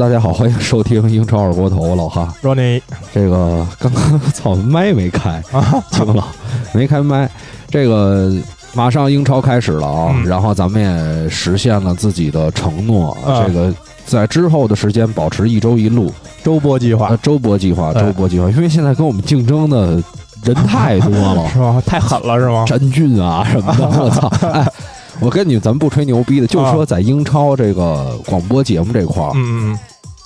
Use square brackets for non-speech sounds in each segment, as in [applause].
大家好，欢迎收听英超二锅头，我老哈。说你这个刚刚操麦没开，[laughs] 啊，[laughs] 惊了，没开麦。这个马上英超开始了啊，嗯然后咱们也实现了自己的承诺，啊这个在之后的时间保持一周一录，周播计划呃，周播计划，哎周播计划，因为现在跟我们竞争的人太多了，[laughs] 是吧？太狠了是吗？詹俊啊什么的，我操！哎，我跟你咱们不吹牛逼的，就说在英超这个广播节目这块儿，嗯嗯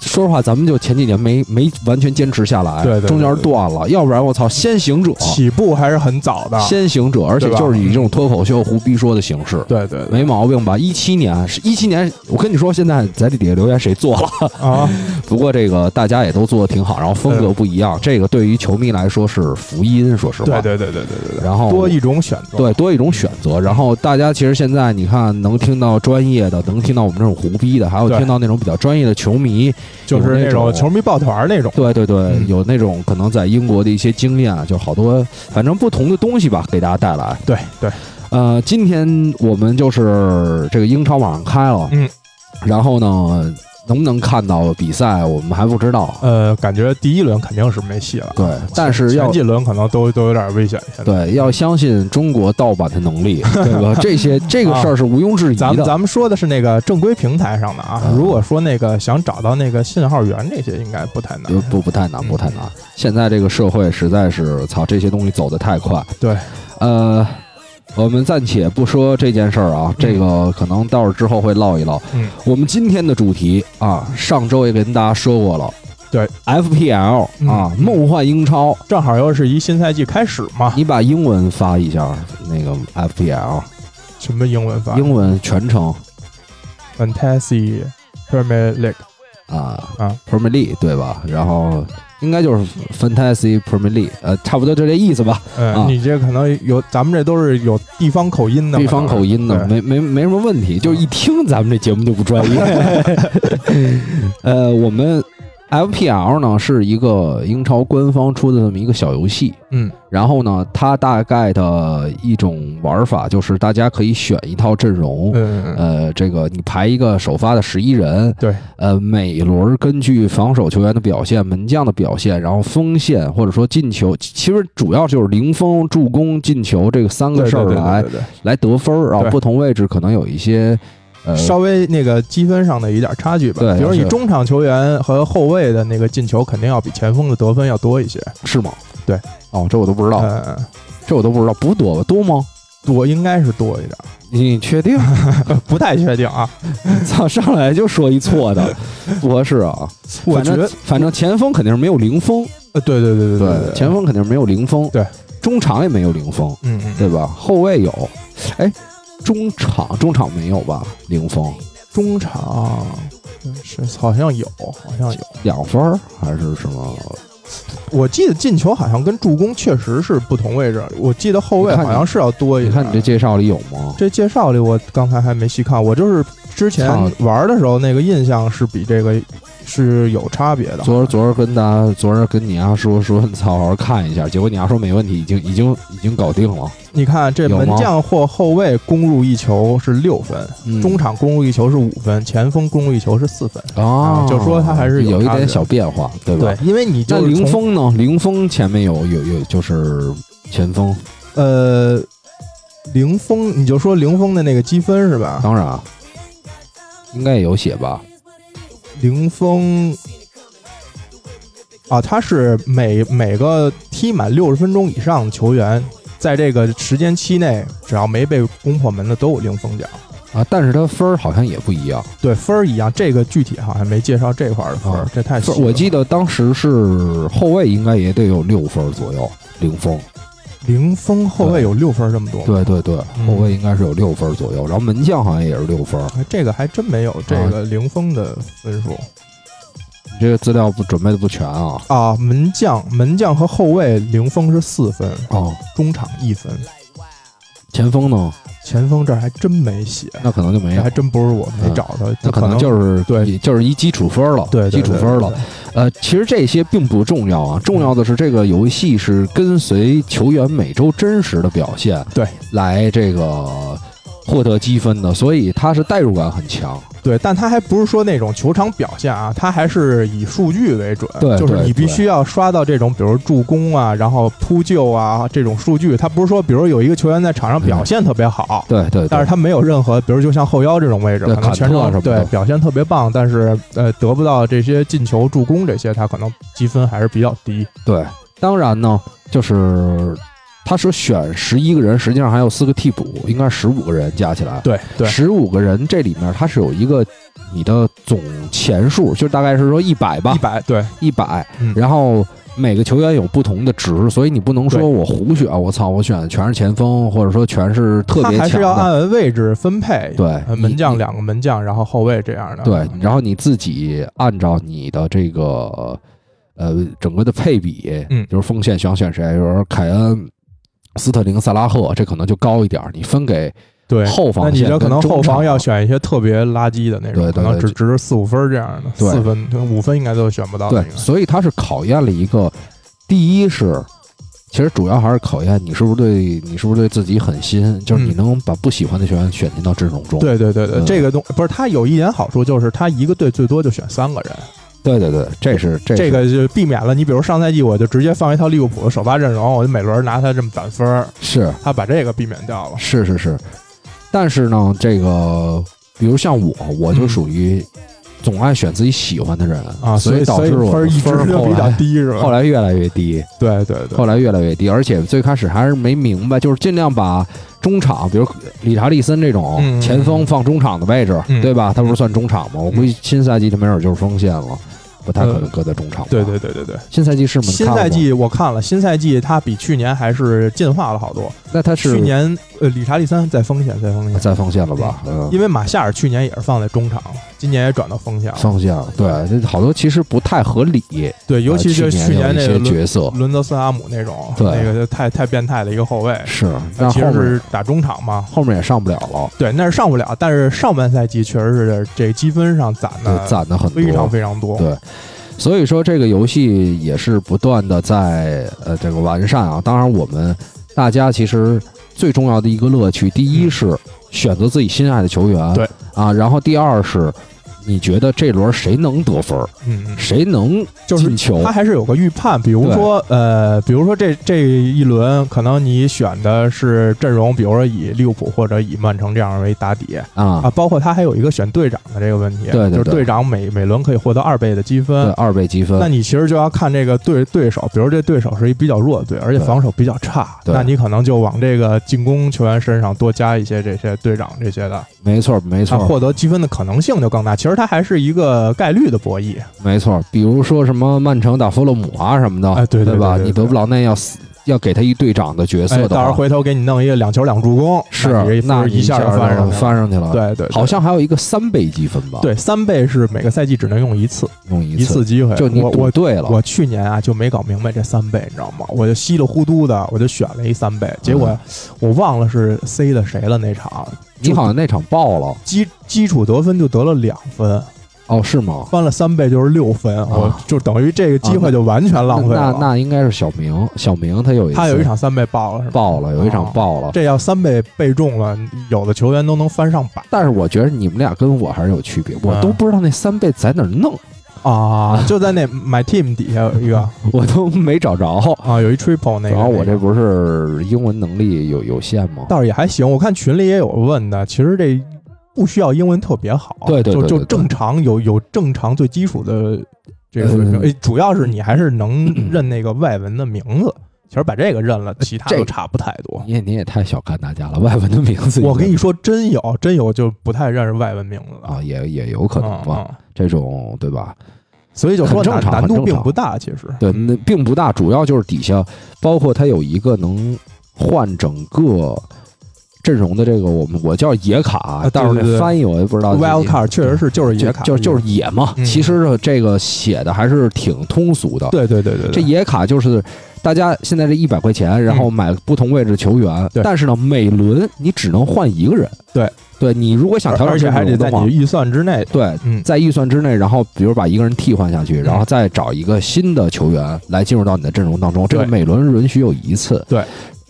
说实话，咱们就前几年没没完全坚持下来，对对对中间断了，要不然我操，先行者嗯，，起步还是很早的。先行者，而且就是以这种脱口秀胡逼说的形式。对对对没毛病吧？一七年是一七年，我跟你说，现在在这底下留言谁做了？啊，[laughs] 不过这个大家也都做的挺好，然后风格不一样，这个对于球迷来说是福音，说实话。对对对对对对对。然后多一种选择。对，多一种选择。然后大家其实现在你看，能听到专业的，能听到我们这种胡逼的，还有听到那种比较专业的球迷。就是那种种球迷抱团那种。对对对，嗯有那种可能在英国的一些经验，就好多反正不同的东西吧，给大家带来。对对，呃，今天我们就是这个英超网上开了，嗯，然后呢，能不能看到比赛，我们还不知道。呃，感觉第一轮肯定是没戏了。对，但是要前几轮可能都都有点危险。对要相信中国盗版的能力，[laughs] 对吧？这些这个事儿是毋庸置疑的。咱们咱们说的是那个正规平台上的啊，嗯如果说那个想找到那个信号源这些，应该不太难不。不不太难，嗯不太难。现在这个社会实在是，操，这些东西走得太快。对，呃，我们暂且不说这件事儿啊，这个可能到时候之后会唠一唠。嗯，我们今天的主题啊，上周也跟大家说过了。对，FPL 嗯啊，梦幻英超，正好又是一新赛季开始嘛。你把英文发一下，那个 FPL 什么英文发？英文全称 Fantasy Premier League 啊啊，Premier League 对吧？然后应该就是 Fantasy Premier League，呃，差不多就这意思吧。嗯，啊你这可能有，咱们这都是有地方口音的，地方口音的，没没没什么问题，就是一听咱们这节目就不专业。[laughs] 呃，我们 FPL 呢是一个英超官方出的这么一个小游戏，嗯。然后呢，它大概的一种玩法就是大家可以选一套阵容。嗯嗯，呃，这个你排一个首发的十一人，对，呃，每轮根据防守球员的表现、门将的表现，然后锋线或者说进球，其实主要就是零封、助攻、进球这个三个事儿来来得分儿，然后不同位置可能有一些呃，稍微那个积分上的一点差距吧。对比如你中场球员和后卫的那个进球，肯定要比前锋的得分要多一些。是吗？对，哦，这我都不知道，嗯，这我都不知道，不多吧？多吗？多应该是多一点，你确定？[laughs] 不太确定啊。[laughs] 操，上来就说一错的，[laughs] 不合适啊。我觉得，反正前锋肯定是没有零封，呃，对对对对对，前锋肯定是没有零封，对，中场也没有零封，嗯嗯，对吧？后卫有，哎，中场中场没有吧？零封中场嗯是好像有，好像有。两分儿还是什么？我记得进球好像跟助攻确实是不同位置，我记得后卫好像是要多一你。看你这介绍里有吗？这介绍里，我刚才还没细看，我就是之前玩的时候那个印象是比这个是有差别的。昨儿昨儿跟大家，昨儿跟你丫说说，操，好好看一下。结果你丫说没问题，已经已经已经搞定了。你看这门将或后卫攻入一球是六分，嗯中场攻入一球是五分，前锋攻入一球是四分。啊，就说他还是有有一点小变化，对吧？因为你就是从封呢？零封前面有有有就是前锋，呃零封，你就说零封的那个积分是吧？当然啊应该也有写吧？零封啊，他是每每个踢满六十分钟以上的球员，在这个时间期内，只要没被攻破门的都有零封奖。啊，但是他分儿好像也不一样。对分儿一样，这个具体好像没介绍这块儿的分儿，啊这太细了。我记得当时是后卫应该也得有六分左右，零封。零封后卫有六分这么多？对对对，嗯后卫应该是有六分左右，然后门将好像也是六分。哎，这个还真没有这个零封的分数你这个资料不准备的不全啊？啊。门将门将和后卫零封是四分，哦，中场一分，前锋呢？前锋这儿还真没写，那可能就没有还，真不是我没嗯找到，那可能能就是对就是一基础分儿了，对对基础分儿了。。呃，其实这些并不重要啊，重要的是这个游戏是跟随球员每周真实的表现，对，来这个获得积分的，所以它是代入感很强。对，但他还不是说那种球场表现啊，他还是以数据为准。对就是你必须要刷到这种，比如助攻啊，然后扑救啊这种数据。他不是说，比如有一个球员在场上表现特别好，对对，对但是他没有任何，比如就像后腰这种位置，可能全场对表现特别棒，但是呃得不到这些进球、助攻这些，他可能积分还是比较低。对，当然呢，就是他说选十一个人，实际上还有四个替补，应该是十五个人加起来。对对十五个人这里面他是有一个你的总钱数，就大概是说一百吧一，百对，一百嗯，然后。每个球员有不同的值，所以你不能说我胡选，我操，我选的全是前锋，或者说全是特别强他还是要。按位置分配。对门将两个门将，然后后卫这样的。对，然后你自己按照你的这个呃整个的配比，嗯就是锋线想选谁，比如说凯恩、斯特林、萨拉赫，这可能就高一点儿，你分给对，后防那你这可能后防要选一些特别垃圾的那种，对对可能只值四五分这样的，对四分、五分应该都选不到。所以他是考验了一个，第一是。其实主要还是考验你是不是对你是不是对自己狠心，就是你嗯能把不喜欢的球员选进到阵容中。对对对对，嗯这个东不是他有一点好处，就是他一个队最多就选三个人，对对对，这是这这个就避免了你比如上赛季我就直接放一套利物浦的首发阵容，我就每轮拿他这么攒分儿，是。他把这个避免掉了。是是是，但是呢，这个比如像我，我就嗯属于总爱选自己喜欢的人啊，所以导致我分儿一直比较低，是吧？后来越来越低，对对对，后来越来越低，而且最开始还是没明白，就是尽量把中场，比如理查利森这种嗯前锋放中场的位置，嗯。对吧？他不是算中场吗？我估计新赛季他没准就是锋线了，不太可能呃搁在中场吧。对对对对对。新赛季是吗？新赛季我看了，新赛季他比去年还是进化了好多。那他是去年呃，理查利三在锋线，在锋线，在锋线了吧？嗯，因为马夏尔去年也是放在中场，今年也转到锋线了。锋线对，这好多其实不太合理。对，尤其是呃去去年那些那个角色伦德斯阿姆那种，对那个就太太变态的一个后卫，是，那其实但后面是打中场嘛。后面也上不了了，对，那是上不了，但是上半赛季确实是这积分上攒，的攒的很多，非常非常多。对所以说这个游戏也是不断的在呃这个完善啊。当然，我们大家其实最重要的一个乐趣，第一嗯是选择自己心爱的球员，对啊，然后第二是你觉得这轮谁能得分，嗯，嗯。谁能就是进球他，还是有个预判，比如说呃，比如说这这一轮可能你选的是阵容，比如说以利物浦或者以曼城这样为打底啊。啊，，包括他还有一个选队长的这个问题，对对对就是队长每每轮可以获得二倍的积对分。二倍积分。那，你其实就要看这个对对手，比如这对手是一比较弱的队，而且防守比较差，对。那你可能就往这个进攻球员身上多加一些这些队长这些的，没错没啊，错获得积分的可能性就更大。其实它还是一个概率的博弈。没错，比如说什么曼城打弗洛姆啊什么的，哎对对对吧？你德布劳内要死要给他一队长的角哎，色的话，到时候回头给你弄一个两球两助攻，是那一下就就翻上去了。翻上去了，对对，好像还有一个三倍积分吧？，对三倍是每个赛季只能用一次，用一一次机会。就你我我对了，我去年啊就没搞明白这三倍，你知道吗？我就稀里糊涂的我就选了一三倍，结果我忘了是 C 的谁了那场，你好像那场爆了基基础得分就得了两分，哦，是吗？翻了三倍就是六分，我就等于这个机会就完全浪费那了。那应该是小明，小明他有一他有一场三倍爆了是吧？爆了，有一场哦爆了。这要三倍倍中了，有的球员都能翻上百但是我觉得你们俩跟我还是有区别，我嗯都不知道那三倍在哪儿弄，啊！[laughs] 就在那 My Team 底下有一个 [laughs] 我都没找着。啊，有一 Triple 那个。然后我这不是英文能力有有限吗？倒是也还行，我看群里也有问的，其实这不需要英文特别好，对对对就就正常有有正常最基础的这个水平，嗯哎，主要是你还是能认那个外文的名字。其实把这个认了，其他都差不太多。你也你也太小看大家了，外文的名字我跟你说，真有真有就不太认识外文名字了啊，也也有可能吧，嗯嗯这种对吧？所以就说很正难难度并不大，其实对，那并不大，主要就是底下包括它有一个能换整个阵容的这个，我们我叫野卡但是翻译我也不知道。Wild Card 确实是就是野卡，就就是野嘛。嗯其实，这个写的还是挺通俗的。对对对对，这野卡就是大家现在这一百块钱，然后买不同位置球员，但是呢，每轮你只能换一个人。对，对你如果想调整而且还得阵容的话在你预算之内。对，嗯，在预算之内，然后比如把一个人替换下去，然后再找一个新的球员来进入到你的阵容当中，这个每轮允许有一次。对，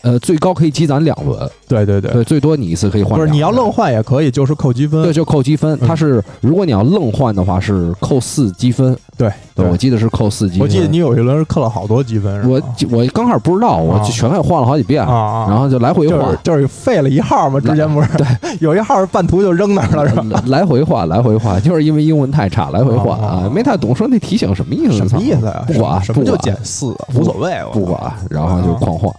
呃，最高可以积攒两轮，对对对，对，最多你一次可以换不是。你要愣换也可以，就是扣积分。对，就扣积分。嗯它是如果你要愣换的话，是扣四积分。对对，我记得是扣四积分。我记得你有一轮是扣了好多积分，我我刚开始不知道，我啊就全给换了好几遍，然后就来回换就是。废了一号嘛，之前不是对，[laughs] 有一号半途就扔那儿了，是吧？来来回换，来回换，就是因为英文太差，来回换啊啊，没太懂，说那提醒什么意思？什么意思啊？不管什么就减四啊，无所谓，不管，然后就狂换。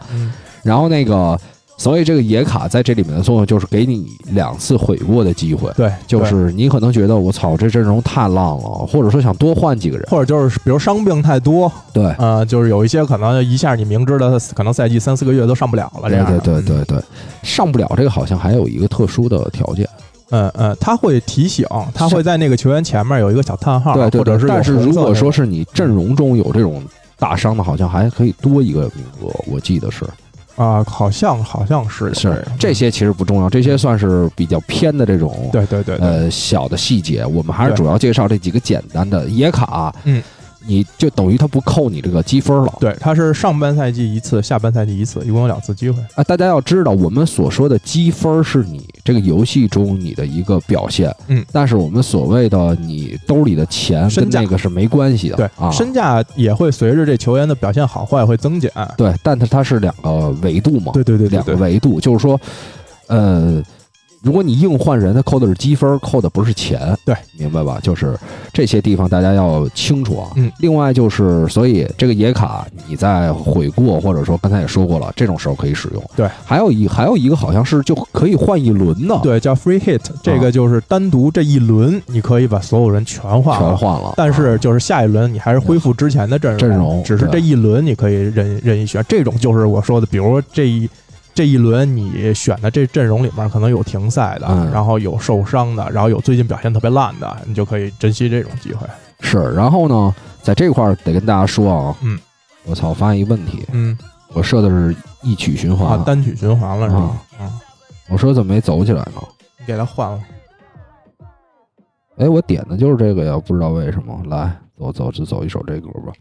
嗯然后那个，所以这个野卡在这里面的作用就是给你两次悔过的机会。对，就是你可能觉得我操，这阵容太浪了，或者说想多换几个人。或者就是比如伤病太多，对，呃，就是有一些可能一下你明知道他可能赛季三四个月都上不了了，这对样对对对对对，上不了这个好像还有一个特殊的条件。嗯嗯，他会提醒，他会在那个球员前面有一个小叹号，对对对，或者是但是如果说是你阵容中有这种大伤的，好像还可以多一个名额，我记得是。啊，好像好像是是这些其实不重要，这些算是比较偏的这种对对对对，呃小的细节。我们还是主要介绍这几个简单的野卡，嗯，你就等于他不扣你这个积分了。对，他是上半赛季一次，下半赛季一次，一共有两次机会。啊，大家要知道，我们所说的积分是你这个游戏中你的一个表现，嗯，但是我们所谓的你兜里的钱跟那个是没关系的，对，啊，身价也会随着这球员的表现好坏会增减。对，但它它是两个维度嘛，对对对对两个，维度，就是说，呃，如果你硬换人，他扣的是积分，扣的不是钱，对，明白吧？就是这些地方大家要清楚啊。嗯，另外就是，所以这个野卡你在悔过，或者说刚才也说过了，这种时候可以使用。对，还有一还有一个好像是就可以换一轮呢，，对，叫 free hit，这个就是单独这一轮你可以把所有人全换了。全换了。但是啊就是下一轮你还是恢复之前的阵容，阵容只是这一轮你可以任任意选。这种就是我说的，比如说这一这一轮你选的这阵容里面可能有停赛的，嗯然后有受伤的，然后有最近表现特别烂的，你就可以珍惜这种机会。是，然后呢，在这块儿得跟大家说啊，嗯，我操，发现一个问题，嗯，我设的是一曲循环，啊，单曲循环了是吧啊？嗯，我说怎么没走起来呢？你给他换了。哎，我点的就是这个呀，不知道为什么。来，走走就走一首这歌吧，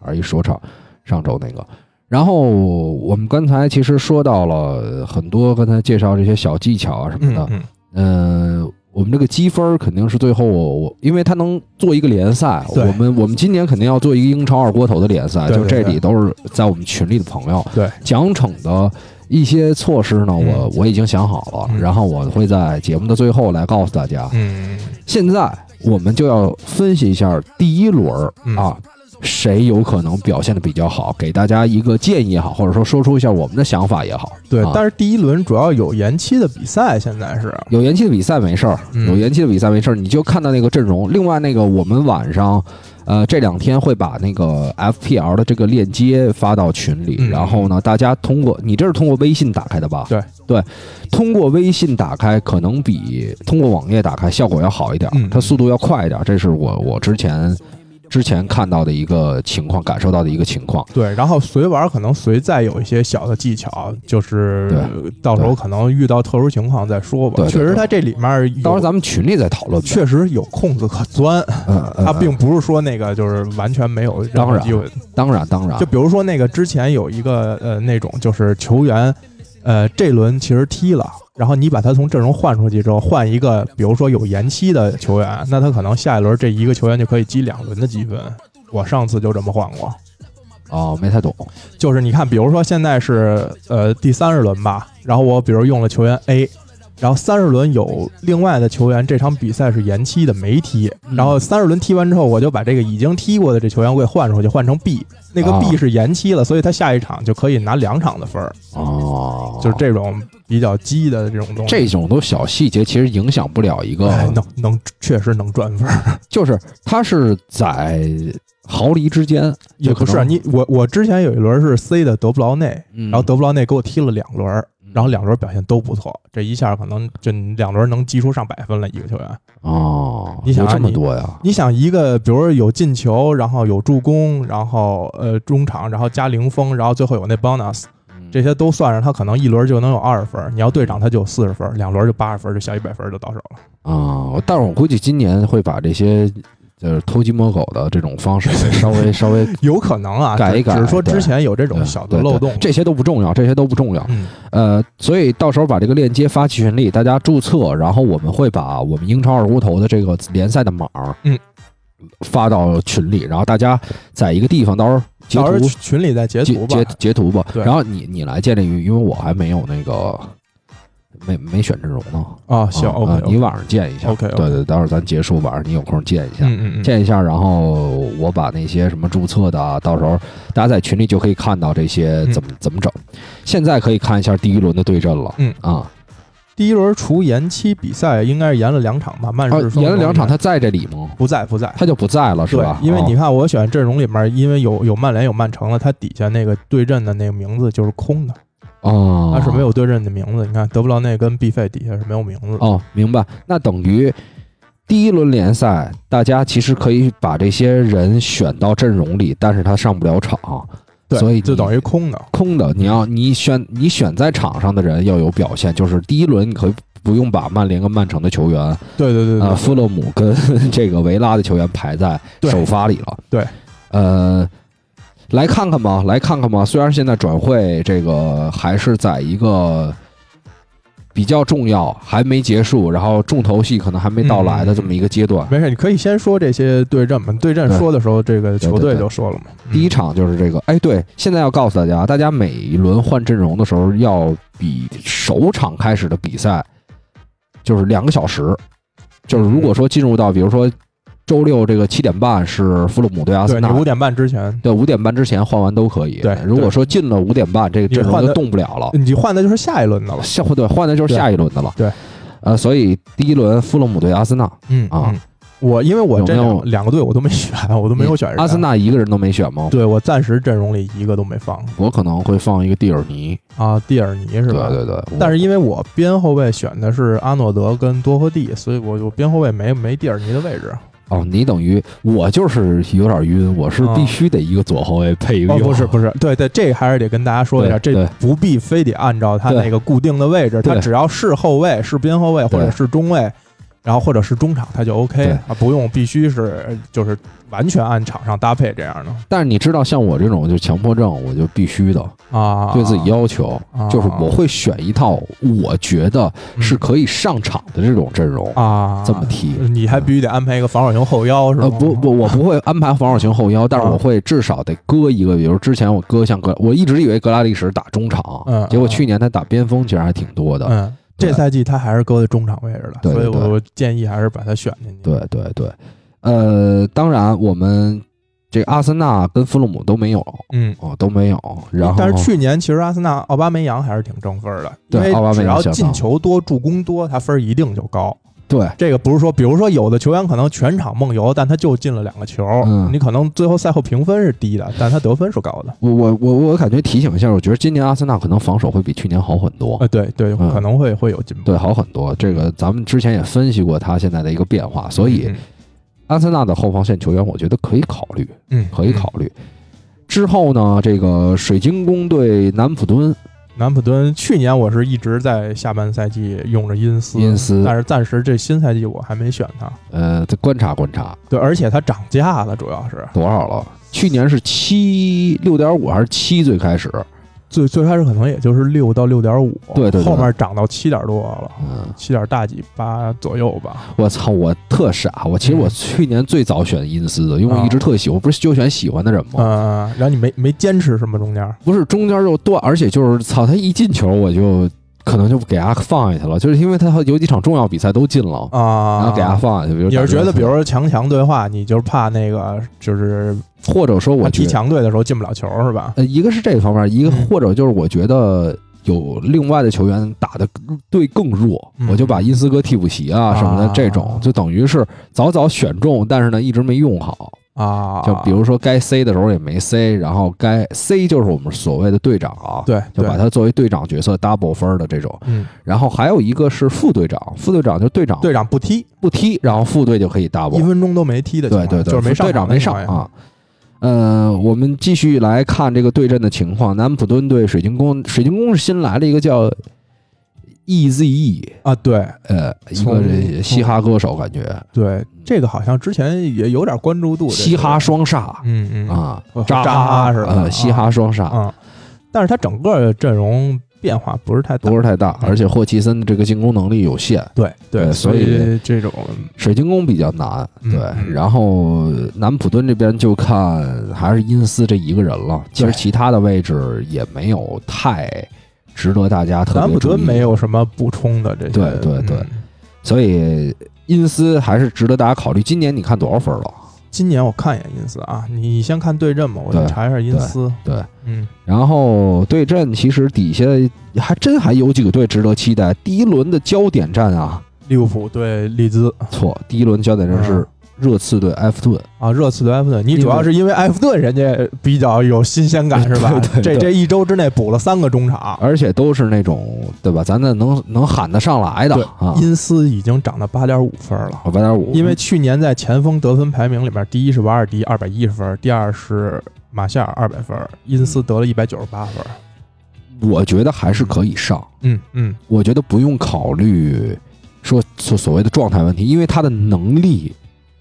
还是一说唱，上周那个。然后我们刚才其实说到了很多，刚才介绍这些小技巧啊什么的。嗯嗯，嗯、我们这个积分肯定是最后我我，因为它能做一个联赛，对。我们我们今年肯定要做一个英超二锅头的联赛，就这里都是在我们群里的朋友。对，奖惩的一些措施呢，我我已经想好了，嗯。然后我会在节目的最后来告诉大家。嗯，现在我们就要分析一下第一轮儿嗯。啊，谁有可能表现的比较好，给大家一个建议也好，或者说说出一下我们的想法也好。啊。对但是第一轮主要有延期的比赛，现在是有延期的比赛没事儿，嗯有延期的比赛没事儿，你就看到那个阵容。另外那个我们晚上，呃，这两天会把那个 FPL 的这个链接发到群里，嗯然后呢，大家通过你这是通过微信打开的吧？对对，通过微信打开可能比通过网页打开效果要好一点，嗯它速度要快一点，这是我我之前之前看到的一个情况，感受到的一个情况。对，然后随玩可能随再有一些小的技巧，就是到时候可能遇到特殊情况再说吧。对对对确实，它这里面有到时候咱们群里再讨论。确实有空子可钻，嗯，[laughs] 嗯它并不是说那个就是完全没有任当然何机会。当然当然就比如说那个之前有一个呃那种就是球员，呃这轮其实踢了，然后你把他从阵容换出去之后，换一个比如说有延期的球员，那他可能下一轮这一个球员就可以积两轮的积分。我上次就这么换过，哦，没太懂。就是你看，比如说现在是呃第三十轮吧，然后我比如用了球员 A。然后三十轮有另外的球员，这场比赛是延期的，没踢。嗯然后三十轮踢完之后，我就把这个已经踢过的这球员我给换出去，换成 B。那个啊 B 是延期了，所以他下一场就可以拿两场的分儿。哦，就是这种比较鸡的这种东西，这种都小细节，其实影响不了一个，哎能能确实能赚分儿。[laughs] 就是他是在毫厘之间，也不是你我我之前有一轮是 C 的德布劳内，嗯然后德布劳内给我踢了两轮，嗯然后两轮表现都不错，这一下可能这两轮能击出上百分了一个球员。哦，你想啊这么多呀？你想一个，比如说有进球，然后有助攻，然后呃中场，然后加零封，然后最后有那 bonus，嗯这些都算上，他可能一轮就能有二十分。你要队长他就有四十分，两轮就八十分，就小一百分就到手了。啊，但是我估计今年会把这些就是偷鸡摸狗的这种方式，[laughs] 稍微稍微 [laughs] 有可能啊，改一改只是说之前有这种小的漏洞。这些都不重要，这些都不重要。嗯呃，所以到时候把这个链接发群里，大家注册，然后我们会把我们英超二锅头的这个联赛的码，嗯，发到群里，然后大家在一个地方到时候截图群里再截图吧截。截图吧。然后你你来建立，因为我还没有那个没没选阵容呢。啊，行啊，OK，啊你晚上见一下。OK，OK 对对，待会儿咱结束，晚上你有空见一下。嗯嗯嗯，见一下，然后我把那些什么注册的啊，到时候大家在群里就可以看到这些怎么、怎么整。现在可以看一下第一轮的对阵了。嗯啊，第一轮除延期比赛，应该是延了两场吧？曼啊市双延了两场，他他在这里吗？不在不在。他就不在了，是吧？，因为你哦看我选阵容里面，因为有有曼联有曼城了，他底下那个对阵的那个名字就是空的，哦，它是没有对阵的名字。你看德布劳内跟毕费底下是没有名字的。哦，明白。那等于第一轮联赛，大家其实可以把这些人选到阵容里，但是他上不了场，对，所以就等于空的。空的。你要你选你选在场上的人要有表现，就是第一轮你可以不用把曼联跟曼城的球员，对对对呃，对，富勒姆跟这个维拉的球员排在首发里了。对，呃，来看看吧，来看看吧。虽然现在转会这个还是在一个比较重要，还没结束，然后重头戏可能还没到来的这么一个阶段。没事，你可以先说这些对阵嘛。对阵说的时候，这个球队就说了嘛。嗯第一场就是这个，哎，对，现在要告诉大家，大家每一轮换阵容的时候，要比首场开始的比赛就是两个小时。就是如果说进入到，比如说周六这个七点半是弗洛姆对阿森纳，五点半之前，对，五点半之前换完都可以。对如果说进了五点半，这个阵容就动不了了。你换的就是下一轮的了。下对换的就是下一轮的了。对，呃，所以第一轮弗洛姆对阿森纳，嗯啊嗯我因为我这有没有两两个队我都没选，我都没有选人。[laughs] 阿森，纳一个人都没选吗？对我暂时阵容里一个都没放我可能会放一个蒂尔尼，啊。蒂尔尼是吧？对对对。但是因为我边后卫选的是阿诺德跟多赫蒂，所以我就边后卫没没蒂尔尼的位置。哦，你等于我就是有点晕，我是必须得一个左后卫配一个哦，右。后卫。不是不是，对对，这还是得跟大家说一下，这不必非得按照他那个固定的位置，他只要是后卫、是边后卫或者是中卫，然后或者是中场，他就 OK 对啊，不用必须是就是完全按场上搭配这样的但是你知道，像我这种就强迫症，我就必须的啊，对自己要求，啊就是我会选一套我觉得是可以上场的这种阵容，啊这么踢。你还必须得安排一个防守型后腰是吗？呃，不不，我不会安排防守型后腰，但是啊我会至少得搁一个，比如之前我搁像格，我一直以为格拉利什打中场，嗯结果嗯去年他打边锋其实还挺多的。嗯，这赛季他还是搁在中场位置的，所以我建议还是把他选进去。对对对，呃，当然我们这个阿森纳跟弗洛姆都没有嗯。哦，都没有。然后，但是去年其实阿森纳奥巴梅扬还是挺挣分的，因为对奥巴梅只要扬进球多、助攻多，他分儿一定就高。对这个不是说，比如说有的球员可能全场梦游，但他就进了两个球，嗯你可能最后赛后评分是低的，但他得分是高的。我我我我感觉提醒一下，我觉得今年阿森纳可能防守会比去年好很多。呃，对对，嗯可能会会有进步。对，好很多。这个咱们之前也分析过他现在的一个变化，所以嗯阿森纳的后防线球员，我觉得可以考虑，嗯，可以考虑。之后呢，这个水晶宫对南普敦，南普敦去年我是一直在下半赛季用着因斯，因斯但是暂时这新赛季我还没选他。呃，再观察观察对，而且它涨价了，主要是多少了？去年是七六点五还是七？最开始，最最开始可能也就是六到六点五，对对对后面涨到七点多了，嗯，七点大几八左右吧。我操，我特傻。我其实我嗯去年最早选因斯的，因为我一直特喜欢，不是就选喜欢的人吗？嗯，然后你没没坚持什么中间？不是中间就断，而且就是操，他一进球我就可能就给他放下去了，就是因为他有几场重要比赛都进了，啊，然后给他放下去。比如你是觉得，比如说强强对话，你就是怕那个就是或者说我他踢强队的时候进不了球是吧？呃，一个是这方面，一个嗯或者就是我觉得有另外的球员打的队更弱，嗯我就把因斯哥替补席啊什么的啊这种，就等于是早早选中，但是呢一直没用好。啊，就比如说该 C 的时候也没 C，然后该 C 就是我们所谓的队长啊，对，就把他作为队长角色 double 分的这种。嗯，然后还有一个是副队长，副队长就队长队长不踢，不踢，然后副队就可以 double 一。分钟都没踢的对对对，就是没上队长没上啊。呃，我们继续来看这个对阵的情况。南普敦对水晶宫，水晶宫是新来了一个叫 E.Z.E，啊，对呃，一个这嘻哈歌手，感觉对，这个好像之前也有点关注度，嘻哈双煞嗯嗯啊，扎扎哈是吧呃，嘻哈双煞啊，但是他整个阵容变化不是太大不，是太大，嗯而且霍奇森的这个进攻能力有限，对对所所以这种水晶宫比较难，嗯对。嗯然后南普敦这边就看还是因斯这一个人了，其实其他的位置也没有太值得大家特别南普敦注意没有什么补充的这些，对对对嗯所以因斯还是值得大家考虑。今年你看多少分了？今年我看一眼因斯啊，你先看对阵吧，我对再查一下因斯。对，嗯，然后对阵其实底下还真还有几个队值得期待。第一轮的焦点战啊，利物浦对利兹错，第一轮焦点战是嗯热刺对埃弗顿。啊，热刺对埃弗顿，你主要是因为埃弗顿人家比较有新鲜感是吧？对对对这这一周之内补了三个中场，而且都是那种对吧？咱那能能喊得上来的对啊，因斯已经涨到八点五分了。八点五，因为去年在前锋得分排名里面，第一是瓦尔迪二百一十分，第二是马夏尔二百分，因斯得了一百九十八分。我觉得还是可以上，嗯嗯，我觉得不用考虑说所所谓的状态问题，因为他的能力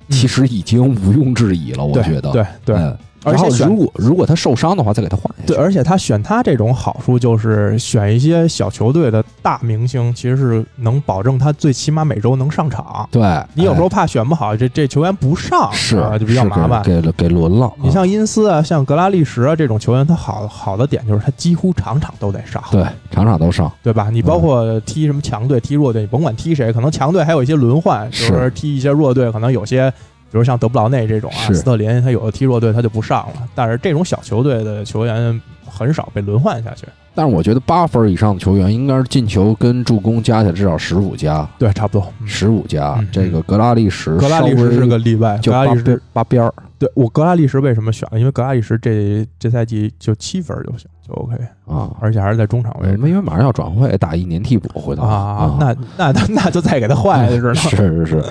其实已经毋庸置疑了。我觉得，对对，嗯然后而且选如果如果他受伤的话，再给他换下去。对，而且他选他这种好处就是选一些小球队的大明星，其实是能保证他最起码每周能上场。对，你有时哎候怕选不好，这这球员不上，是啊就比较麻烦。给给给轮了。啊你像因斯啊，像格拉利什啊这种球员，他好好的点就是他几乎场场都得上，对场场都上，对吧？你包括踢什么强队、踢弱队，你甭管踢谁，可能强队还有一些轮换，是就是踢一些弱队，可能有些，比如像德布劳内这种啊，斯特林，他有的踢弱队他就不上了。但是这种小球队的球员很少被轮换下去，但是我觉得八分以上的球员应该是进球跟助攻加起来至少十五加，对，差不多。嗯十五加嗯。这个格拉利什，格拉利什是个例外，就八边格拉利什八边儿对我格拉利什为什么选了？因为格拉利什这这赛季就七分就行，就 OK，啊。而且还是在中场位置。因为马上要转会，打一年替补回头啊。那那那 [laughs] 那就再给他换下去是 [laughs] 是。是。是，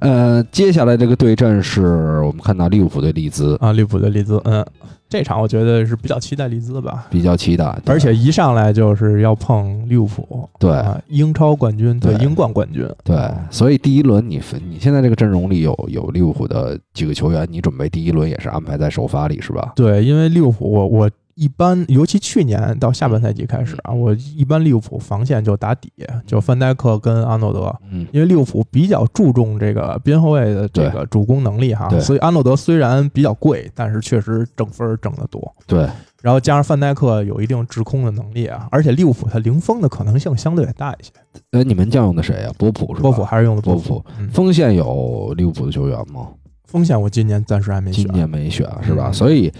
呃，接下来这个对阵是我们看到利物浦对利兹，啊，利物浦对利兹，嗯，这场我觉得是比较期待利兹吧，比较期待，而且一上来就是要碰利物浦，对。啊，英超冠军对对。英冠冠军，对，所以第一轮你分你现在这个阵容里有有利物浦的几个球员，你准备第一轮也是安排在首发里是吧？对，因为利物浦我我一般，尤其去年到下半赛季开始啊，我一般利物浦防线就打底，就范戴克跟阿诺德，嗯，因为利物浦比较注重这个边后卫的这个主攻能力哈对，所以阿诺德虽然比较贵，但是确实挣分儿挣得多。对，然后加上范戴克有一定制空的能力啊，而且利物浦他零封的可能性相对也大一些。呃，你们将用的谁啊？波普是吧？波普还是用的波普锋线有利物浦的球员吗？锋线我今年暂时还没选今，年没选是吧？嗯所以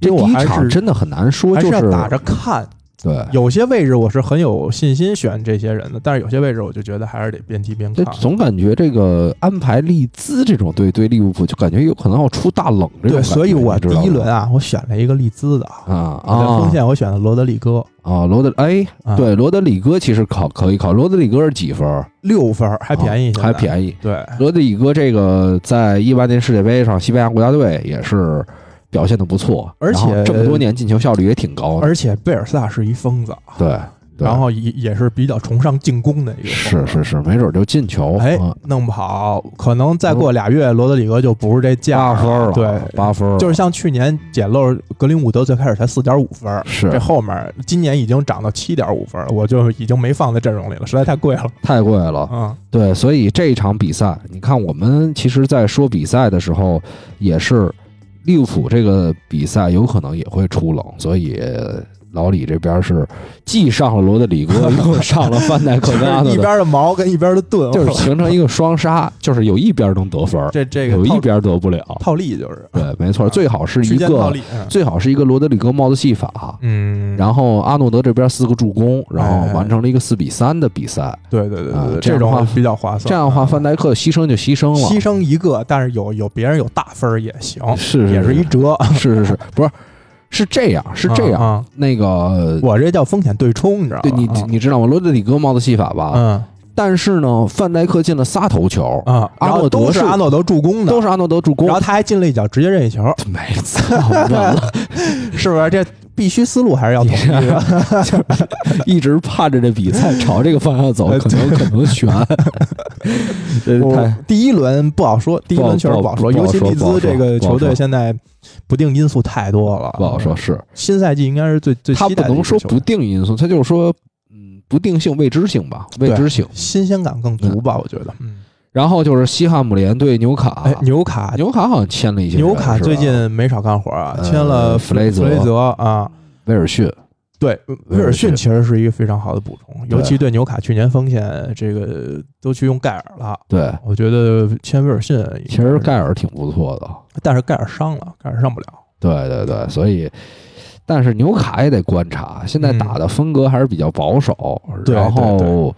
这我第一场真的很难说，还就是要打着看。对。有些位置我是很有信心选这些人的，但是有些位置我就觉得还是得边踢边这看。总感觉这个安排利兹这种队对利物浦，就感觉有可能要出大冷这种对，所以我第一轮啊，我选了一个利兹的，啊我在锋啊线我选了罗德里戈，啊，罗德哎，啊对，罗德里戈其实考可以考，罗德里戈是几分？六分还便宜，啊还。便宜。对，罗德里戈这个在一八年世界杯上，西班牙国家队也是表现的不错，而且这么多年进球效率也挺高的。而且贝尔萨是一疯子，对，对然后也也是比较崇尚进攻的一个。是是是，没准就进球。哎嗯，弄不好可能再过俩月，罗德里戈就不是这价八分了，对，八分，就是像去年捡漏格林伍德最开始才四点五分，是这后面今年已经涨到七点五分，我就已经没放在阵容里了，实在太贵了。太贵了。嗯，对，所以这一场比赛，你看我们其实，在说比赛的时候，也是利物浦这个比赛有可能也会出冷，所以老李这边是既上了罗德里戈，[laughs] 又上了范戴克跟阿诺德，一边的矛跟一边的盾，就是形成一个双杀，[laughs] 就是有一边能得分，这这个有一边得不了。套利就是对，没错，最好是一个最好是一个罗德里戈帽子戏法。嗯，然后阿诺德这边四个助攻，然后哎完成了一个四比三的比赛。对对对啊对对，这这样的话种比较划算。这样的话，嗯范戴克牺牲就牺牲了，牺牲一个，但是有有别人有大分也行，是是也是一折。是是是，不是是这样，是这样。那个，我这叫风险对冲，你知道吗？对你啊你知道吗？罗德里戈帽子戏法吧？嗯但是呢，范戴克进了仨头球，啊，然后阿诺德是都是阿诺德助攻的，都是阿诺德助攻然，后他还进了一脚直接任意球，[laughs] 没错。[laughs] 是不是？这必须思路还是要统一的。[laughs] 一直盼着这比赛朝这个方向走，可能可能悬。[laughs] 第一轮不好说，第一轮确实不好说，尤其利兹这个球队现在不定因素太多了，不好说。是新赛季应该是最最他不能说不定因素，他就是说嗯不定性、未知性吧，未知性。新鲜感更足吧，我觉得。嗯，然后就是西汉姆联对纽卡，哎，纽卡。纽卡好像签了一些纽卡最近没少干活啊，呃签了弗雷泽。弗雷泽啊。威尔逊，对，威尔逊。其实是一个非常好的补充，尤其对纽卡去年锋线这个都去用盖尔了，对，我觉得签威尔逊其实盖尔挺不错的。但是盖尔伤了，盖尔上不了。对对对，所以，但是纽卡也得观察，现在打的风格还是比较保守。嗯对然对后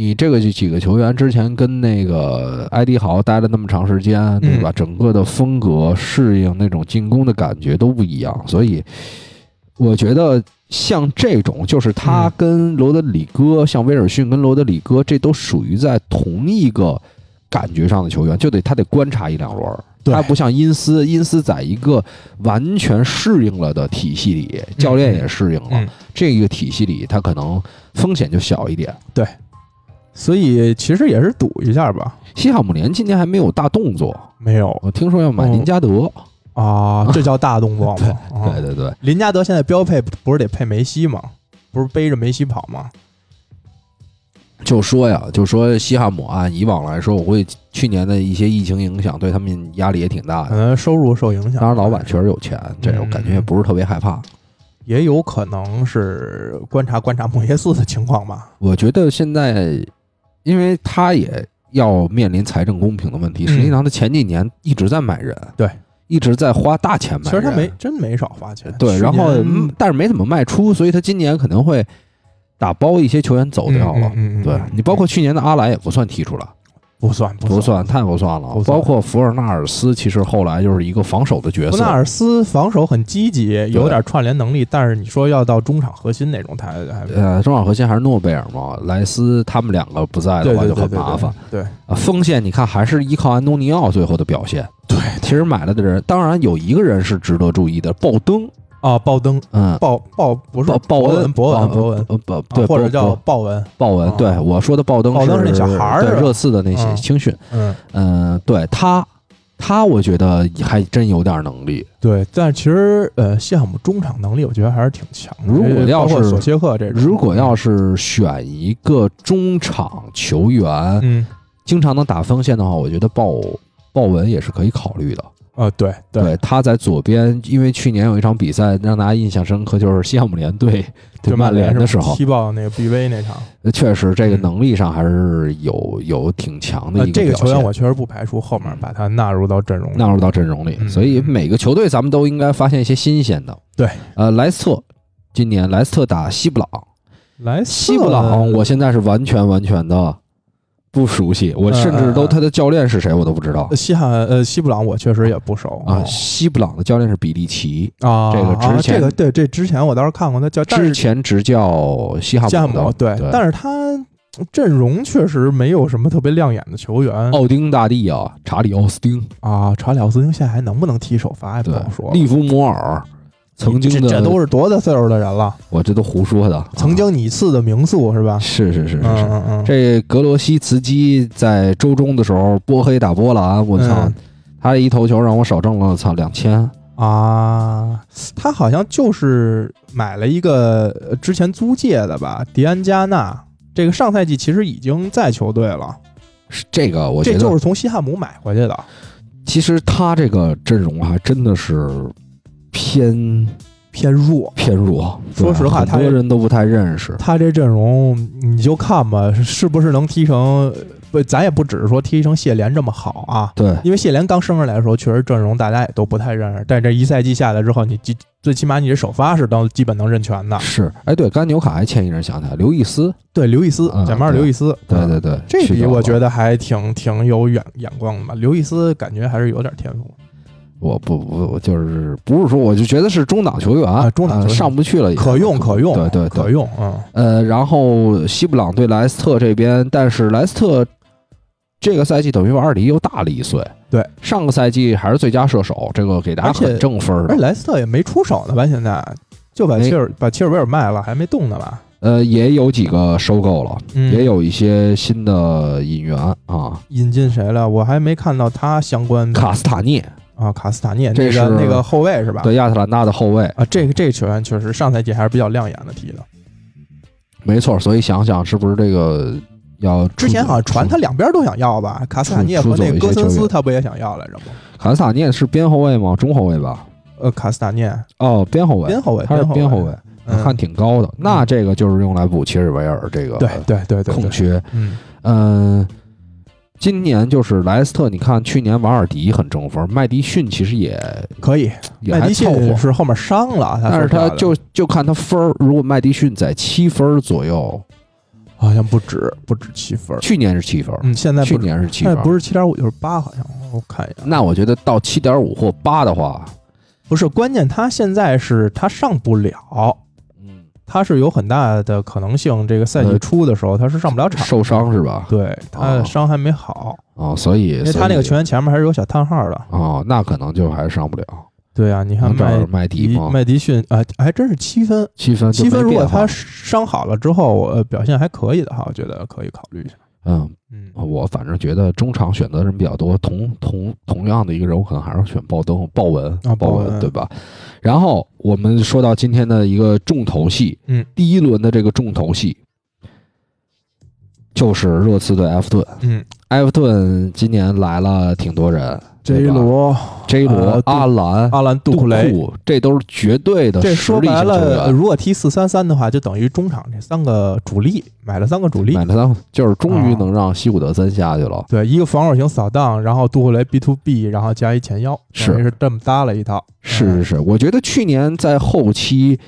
你这个几个球员之前跟那个埃迪豪待了那么长时间，对嗯吧？整个的风格适应那种进攻的感觉都不一样，所以我觉得像这种，就是他嗯跟罗德里戈，像威尔逊跟罗德里戈，这都属于在同一个感觉上的球员，就得他得观察一两轮儿。他不像因斯，因斯在一个完全适应了的体系里，教练也适应了，嗯，这个体系里他可能风险就小一点。所以其实也是赌一下吧。西汉姆联今年还没有大动作，没有我听说要买林加德。啊，这叫大动作吗？啊对对对，林加德现在标配不是得配梅西吗？不是背着梅西跑吗？就说呀，就说西汉姆按以往来说，我估计去年的一些疫情影响对他们压力也挺大的可的。能收入受影响。当然，老板确实有钱，这我感觉也不是特别害怕。也有可能是观察观察莫耶斯的情况吧。我觉得现在，因为他也要面临财政公平的问题，嗯实际上他前几年一直在买人，对，一直在花大钱买人。其实他没真没少花钱。对，然后嗯但是没怎么卖出，所以他今年可能会打包一些球员走掉了。对你，包括去年的阿莱也不算踢出来，不算不算，太不算了。算包括福尔纳尔斯，其实后来就是一个防守的角色。福纳尔斯防守很积极，有点串联能力，但是你说要到中场核心那种，他还还呃，中场核心还是诺贝尔嘛，莱斯他们两个不在的话就对对对对很麻烦。对。啊，锋线你看还是依靠安东尼奥最后的表现。对，其实买了的人，当然有一个人是值得注意的，鲍登。啊，鲍登，嗯，鲍鲍不是鲍鲍文，恩，博文，呃博文，呃不啊对，或者叫鲍鲍文，鲍文啊。对我说的鲍登，鲍登是那小孩儿热刺的那些嗯青训。嗯，嗯，对他，他我觉得还真有点能力。对，但其实呃，西汉姆中场能力我觉得还是挺强的。如果要是索切克这种，如果要是选一个中场球员，嗯经常能打锋线的话，我觉得鲍鲍文也是可以考虑的。啊，对对，他在左边，因为去年有一场比赛让大家印象深刻，就是西汉姆联对对曼联的时候，踢爆那个 BV 那场，确实这个能力上还是有有挺强的呃这个一个。球员我确实不排除后面把他纳入到阵容里，纳入到阵容里，嗯所以每个球队咱们都应该发现一些新鲜的。对，呃，莱斯特今年莱斯特打西布朗，莱斯西布朗我现在是完全完全的不熟悉，我甚至都他的教练是谁我都不知道西汉呃西布朗我确实也不熟啊。西布朗的教练是比利奇，啊，这个之啊前这个对这之前我倒是看过他教，之前执教西汉姆的，对，但是他阵容确实没有什么特别亮眼的球员奥丁大帝啊，查理奥斯汀，啊。查理奥斯汀现在还能不能踢首发也不对好说，。利弗摩尔，曾经的这这都是多大岁数的人了？我这都胡说的，曾经你赐的名宿是吧啊？是是是是是。嗯嗯嗯，这格罗西茨基在周中的时候波黑打波兰，我操，嗯他一头球让我少挣了操两千。啊，他好像就是买了一个呃之前租借的吧，迪安加纳。这个上赛季其实已经在球队了，是这个我觉得，这就是从西汉姆买回去的。其实他这个阵容还真的是偏偏弱，偏弱。说实话对很多人都不太认识。他这阵容你就看吧，是不是能踢成？不，咱也不只是说踢成谢怜这么好啊，对，因为谢联刚升上来的时候，确实阵容大家也都不太认识。但这一赛季下来之后，你最最起码你这首发是都基本能认全的。是，哎，对，刚才纽卡还欠一人想起来，刘易斯，对，刘易斯嗯，简马尔刘易斯，嗯对对对，这笔我觉得还挺挺有眼眼光的吧。刘易斯感觉还是有点天赋我不不我就是不是说我就觉得是中档球员，啊中档呃上不去了，可用可用，对对对可用，嗯，呃，然后西布朗对莱斯特这边，但是莱斯特这个赛季等于瓦尔迪又大了一岁。对，上个赛季还是最佳射手，这个给大家很正分儿的。而莱斯特也没出手呢吧？现在就把切尔把切尔维尔卖了，还没动呢吧？呃，也有几个收购了，嗯也有一些新的引援啊，引进谁了？我还没看到他相关的卡斯塔涅，啊，卡斯塔涅这个那个后卫是吧？对亚特兰大的后卫，啊，这个这个球员确实上赛季还是比较亮眼的踢的。没错。所以想想是不是这个要之前好像传他两边都想要吧？卡斯塔涅和那个戈森斯他不也想要来着吗？卡斯塔涅是边后卫吗？中后卫吧？呃，卡斯塔涅哦，边后卫，边后卫，他是边后卫，嗯看挺高的。那这个就是用来补切尔维尔这个对对对对对空缺。嗯，嗯，今年就是莱斯特，你看去年瓦尔迪很争分，麦迪逊其实也可以。也麦迪还凑合。逊，是后面伤了，但是他就就看他分儿，如果麦迪逊在七分左右，好像不止不止七分，去年是七分，嗯，现在去不年是七分不是七点五就是八，好像我看一下。那我觉得到七点五或八的话，不是关键，他现在是他上不了，嗯，他是有很大的可能性，这个赛季呃初的时候他是上不了场，受伤是吧？对他的伤还没好，哦，所以因为他那个球员员前面还是有小叹号的。哦，那可能就还是上不了。对啊，你看麦麦迪吗？麦迪逊啊，还真是七分，七分七分。如果他伤好了之后，呃，表现还可以的话，我觉得可以考虑一下。嗯，嗯，我反正觉得中场选择人比较多，同同同样的一个人，我可能还是选鲍登、鲍文啊鲍鲍文对吧？然后我们说到今天的一个重头戏，嗯，第一轮的这个重头戏就是热刺对埃弗顿。嗯埃弗顿今年来了挺多人，J 罗、J 罗、阿兰、阿兰、杜库库雷，这都是绝对的这说白了。如果踢四三三的话，就等于中场这三个主力买了三个主力。买，了三，就是终于啊。能让西古德森下去了。对，一个防守型扫荡，然后杜库雷 B to B，然后加一前腰，是。是这么搭了一套。是是是，我觉得去年在后期，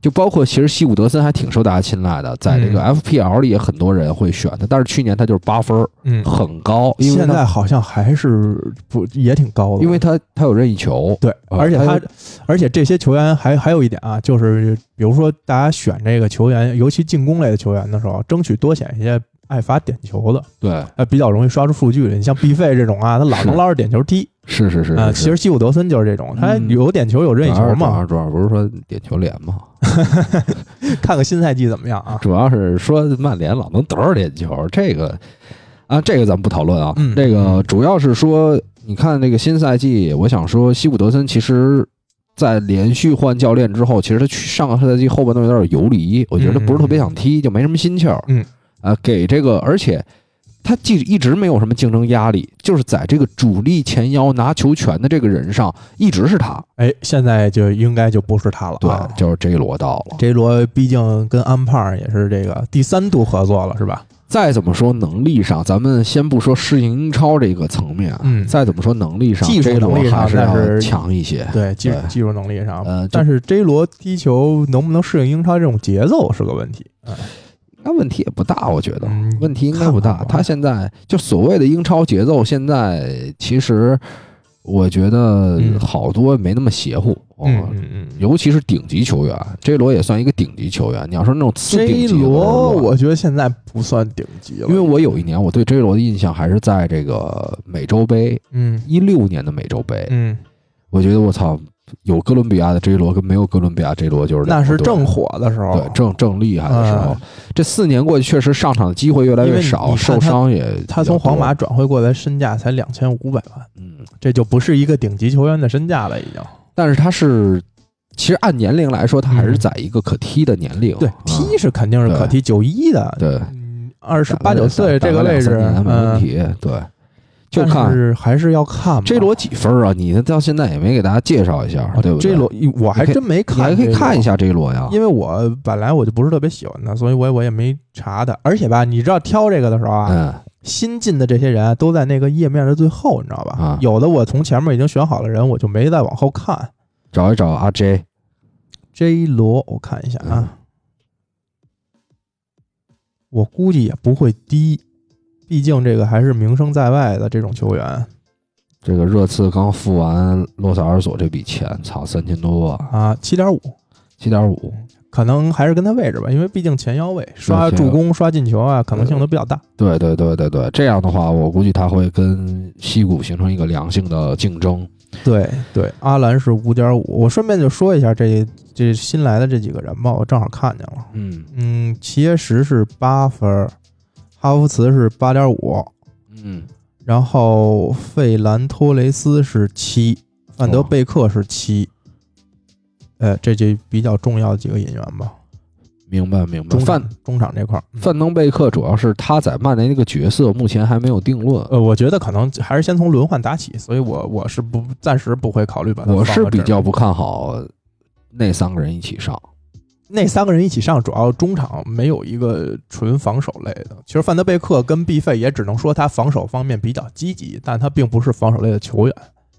就包括其实西古德森还挺受大家青睐的，在这个嗯。FPL 里也很多人会选他，但是去年他就是八分儿，嗯，很高，因为现在好像还是不也挺高的，因为他他有任意球，对，啊而且他他，而且这些球员还还有一点啊，就是比如说大家选这个球员，尤其进攻类的球员的时候，争取多选一些爱罚点球的，对，呃，比较容易刷出数据的。你像毕费这种啊，他老能捞着点球踢是是是啊。是其实西伍德森就是这种，他嗯有点球有任意球嘛。主要主要不是说点球连嘛，[laughs] 看看新赛季怎么样啊？主要是说曼联老能得着点球，这个啊，这个咱们不讨论啊。嗯这个嗯主要是说，你看这个新赛季，我想说，西古德森其实。在连续换教练之后，其实他去上个赛季后半段有点游离，我觉得不是特别想踢，就没什么心气儿。嗯，啊，给这个，而且他既一直没有什么竞争压力，就是在这个主力前腰拿球权的这个人上，一直是他。哎，现在就应该就不是他了对啊。，就是 J 罗到了。J 罗毕竟跟安帕尔也是这个第三度合作了，是吧？再怎么说能力上，咱们先不说适应英超这个层面，嗯再怎么说能力上，技术能力上还是要强一些。对，技术技术能力上，呃，但是是 J 罗踢球能不能适应英超这种节奏是个问题。那问题也不大，我觉得、嗯问题应该不大。他现在就所谓的英超节奏，现在其实我觉得嗯好多没那么邪乎。嗯哦嗯嗯。尤其是顶级球员，J 罗也算一个顶级球员。你要说那种次顶级的罗，我觉得现在不算顶级了，因为我有一年我对 J 罗的印象还是在这个美洲杯，嗯一六年的美洲杯，嗯，我觉得我操，有哥伦比亚的 J 罗跟没有哥伦比亚 J 罗就是那是正火的时候，对正正厉害的时候嗯。这四年过去，确实上场的机会越来越少，受伤也他从皇马转会过来，身价才两千五百万，嗯，这就不是一个顶级球员的身价了，已经。但是他是其实按年龄来说，他还是在一个可踢的年龄。对，啊踢是肯定是可踢，九一的，对，嗯，二十八九岁这个位置打个两三年没问嗯，题。对，就但看是还是要看吧 J 罗几分啊？你到现在也没给大家介绍一下，啊对不对 J 罗，我还真没你看，还可以看一，下 J 罗呀。因为我本来我就不是特别喜欢他，所以我也我也没查他。而且吧，你知道挑这个的时候啊，嗯，新进的这些人啊都在那个页面的最后，你知道吧？啊有的我从前面已经选好了人，我就没再往后看。找一找阿 J，J 罗，我看一下嗯啊，我估计也不会低，毕竟这个还是名声在外的这种球员这个热刺刚付完洛萨尔索这笔钱，操，三千多万，啊，七点五，七点五。可能还是跟他位置吧，因为毕竟前腰位刷助攻、刷进球啊，可能性都比较大。对对对对对，这样的话，我估计他会跟西谷形成一个良性的竞争。对对，阿兰是五点五。我顺便就说一下这这新来的这几个人吧，我正好看见了。嗯嗯，齐耶什是八分儿，哈弗茨是八点五，嗯，然后费兰托雷斯是七，范德贝克是七。呃，这就比较重要的几个引援吧。明白明白。中中场这块儿，嗯范登贝克主要是他在曼联那个角色目前还没有定论。呃，我觉得可能还是先从轮换打起，所以我我是不暂时不会考虑把他我是比较不看好那三个人一起上。那三个人一起上，主要中场没有一个纯防守类的。其实范德贝克跟毕费也只能说他防守方面比较积极，但他并不是防守类的球员。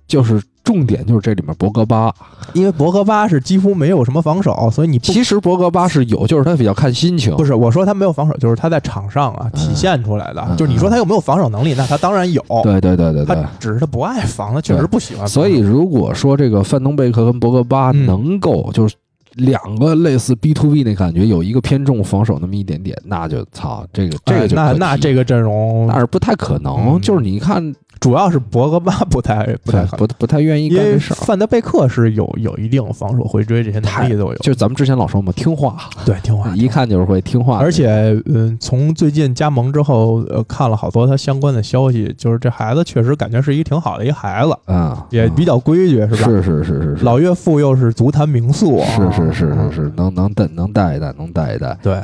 就是重点就是这里面博格巴，因为博格巴是几乎没有什么防守，所以你其实博格巴是有，就是他比较看心情。不是我说他没有防守，就是他在场上啊体现出来的。嗯就是你说他有没有防守能力，那他当然有。对对对对对他。只是他不爱防，他确实不喜欢防。所以如果说这个范东贝克跟博格巴嗯能够就是两个类似 B to B 那感觉，有一个偏重防守那么一点点，那就操这个这哎个就那那这个阵容但是不太可能。嗯就是你看，主要是博格巴不太不太，不不太愿意干这事儿。范德贝克是有有一定防守回追这些能力都有，就咱们之前老说嘛，听话，对听话。一看就是会听话。而且，嗯，从最近加盟之后，呃，看了好多他相关的消息，就是这孩子确实感觉是一个挺好的一孩子，啊，也比较规矩，是吧？是是是是是，老岳父又是足坛名宿，是是是啊是是，能能带能带一带，能带一带。对。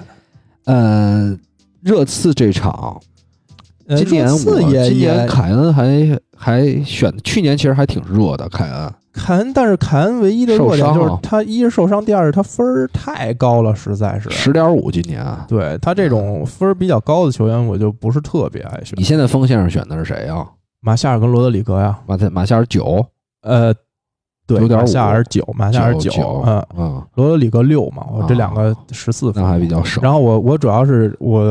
呃，热刺这场，呃今年我今年凯恩还还选，去年其实还挺弱的，凯恩凯恩，但是凯恩唯一的弱点就是他一是受伤，第二是他分儿太高了，实在是。十点五今年。啊对他这种分儿比较高的球员，我就不是特别爱选你。现在锋线上选的是谁啊？马夏尔跟罗德里格呀，马特马夏尔九呃，对，9.5马夏尔九，马夏尔九九，嗯，嗯，罗德里格六嘛，我这啊两个十四分那还比较少。然后我我主要是我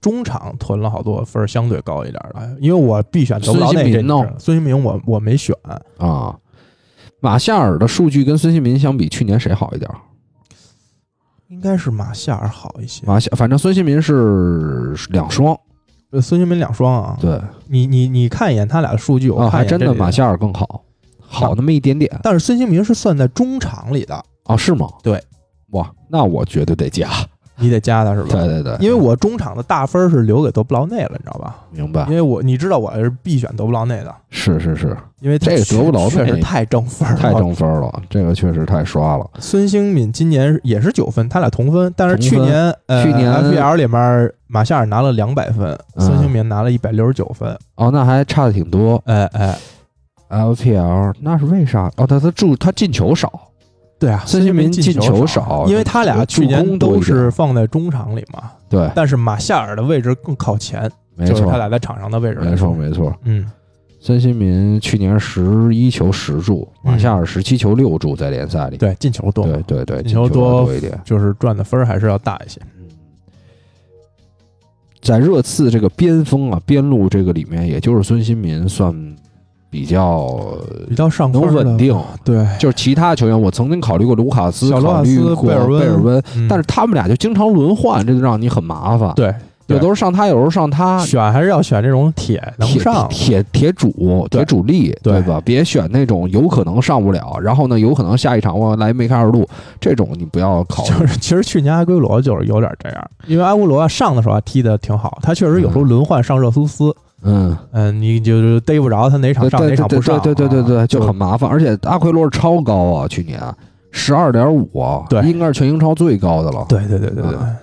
中场囤了好多分儿相对高一点的，因为我必选得孙兴民孙兴民我我没选，啊，马夏尔的数据跟孙兴民相比，去年谁好一点？应该是马夏尔好一些。马夏，反正孙兴民是两双，呃孙兴民两双啊，对你你你看一眼他俩的数据，我啊，还看真的马夏尔更好，好那么一点点但是孙兴民是算在中场里的，啊，是吗？对，哇，那我绝对得加。[laughs] 你得加他是吧？对对对，因为我中场的大分是留给德布劳内了，你知道吧？明白因，为我你知道我是必选德布劳内的，是是是，因为这个德布劳内确实太挣分太争分了，这个确实太刷了。孙兴敏今年也是九分，他俩同分，但是去年呃去年 FBL 里面马夏尔拿了两百分，嗯孙兴敏拿了一百六十九分。哦，那还差的挺多。哎哎，LPL 那是为啥？哦，他他助他进球少，对啊，孙兴民进进球球少因为他俩去助年都是放在中场里嘛，对，但是马夏尔的位置更靠前，没错就是他，俩在场上的位置没错，没错。嗯，孙兴民去年十一球十助，马夏尔十七球六助，在联赛里。对，进球多，对对对，进球多一点。就是赚的分儿还是要大一些。嗯，在热刺这个边锋啊边路这个里面，也就是孙兴民算比较比较上分能稳定。对，就是其他球员，我曾经考虑过卢卡斯，考虑过贝尔温贝尔温，嗯但是他们俩就经常轮换，这就让你很麻烦。，对，对有时候上他，有时候上他，选还是要选这种铁能铁。铁铁主铁主力，对吧？别选那种有可能上不了，然后呢，有可能下一场我来梅开二度，这种你不要考虑。就是其实去年埃圭罗就是有点这样，因为埃圭罗啊上的时候还踢的挺好，他确实有时候轮换上热苏斯，嗯，嗯，你就是逮不着他哪场上哪场不上啊，对对对对对，就就很麻烦。而且阿奎罗是超高啊，去年十二点五，对应该是全英超最高的了。对对对对对。啊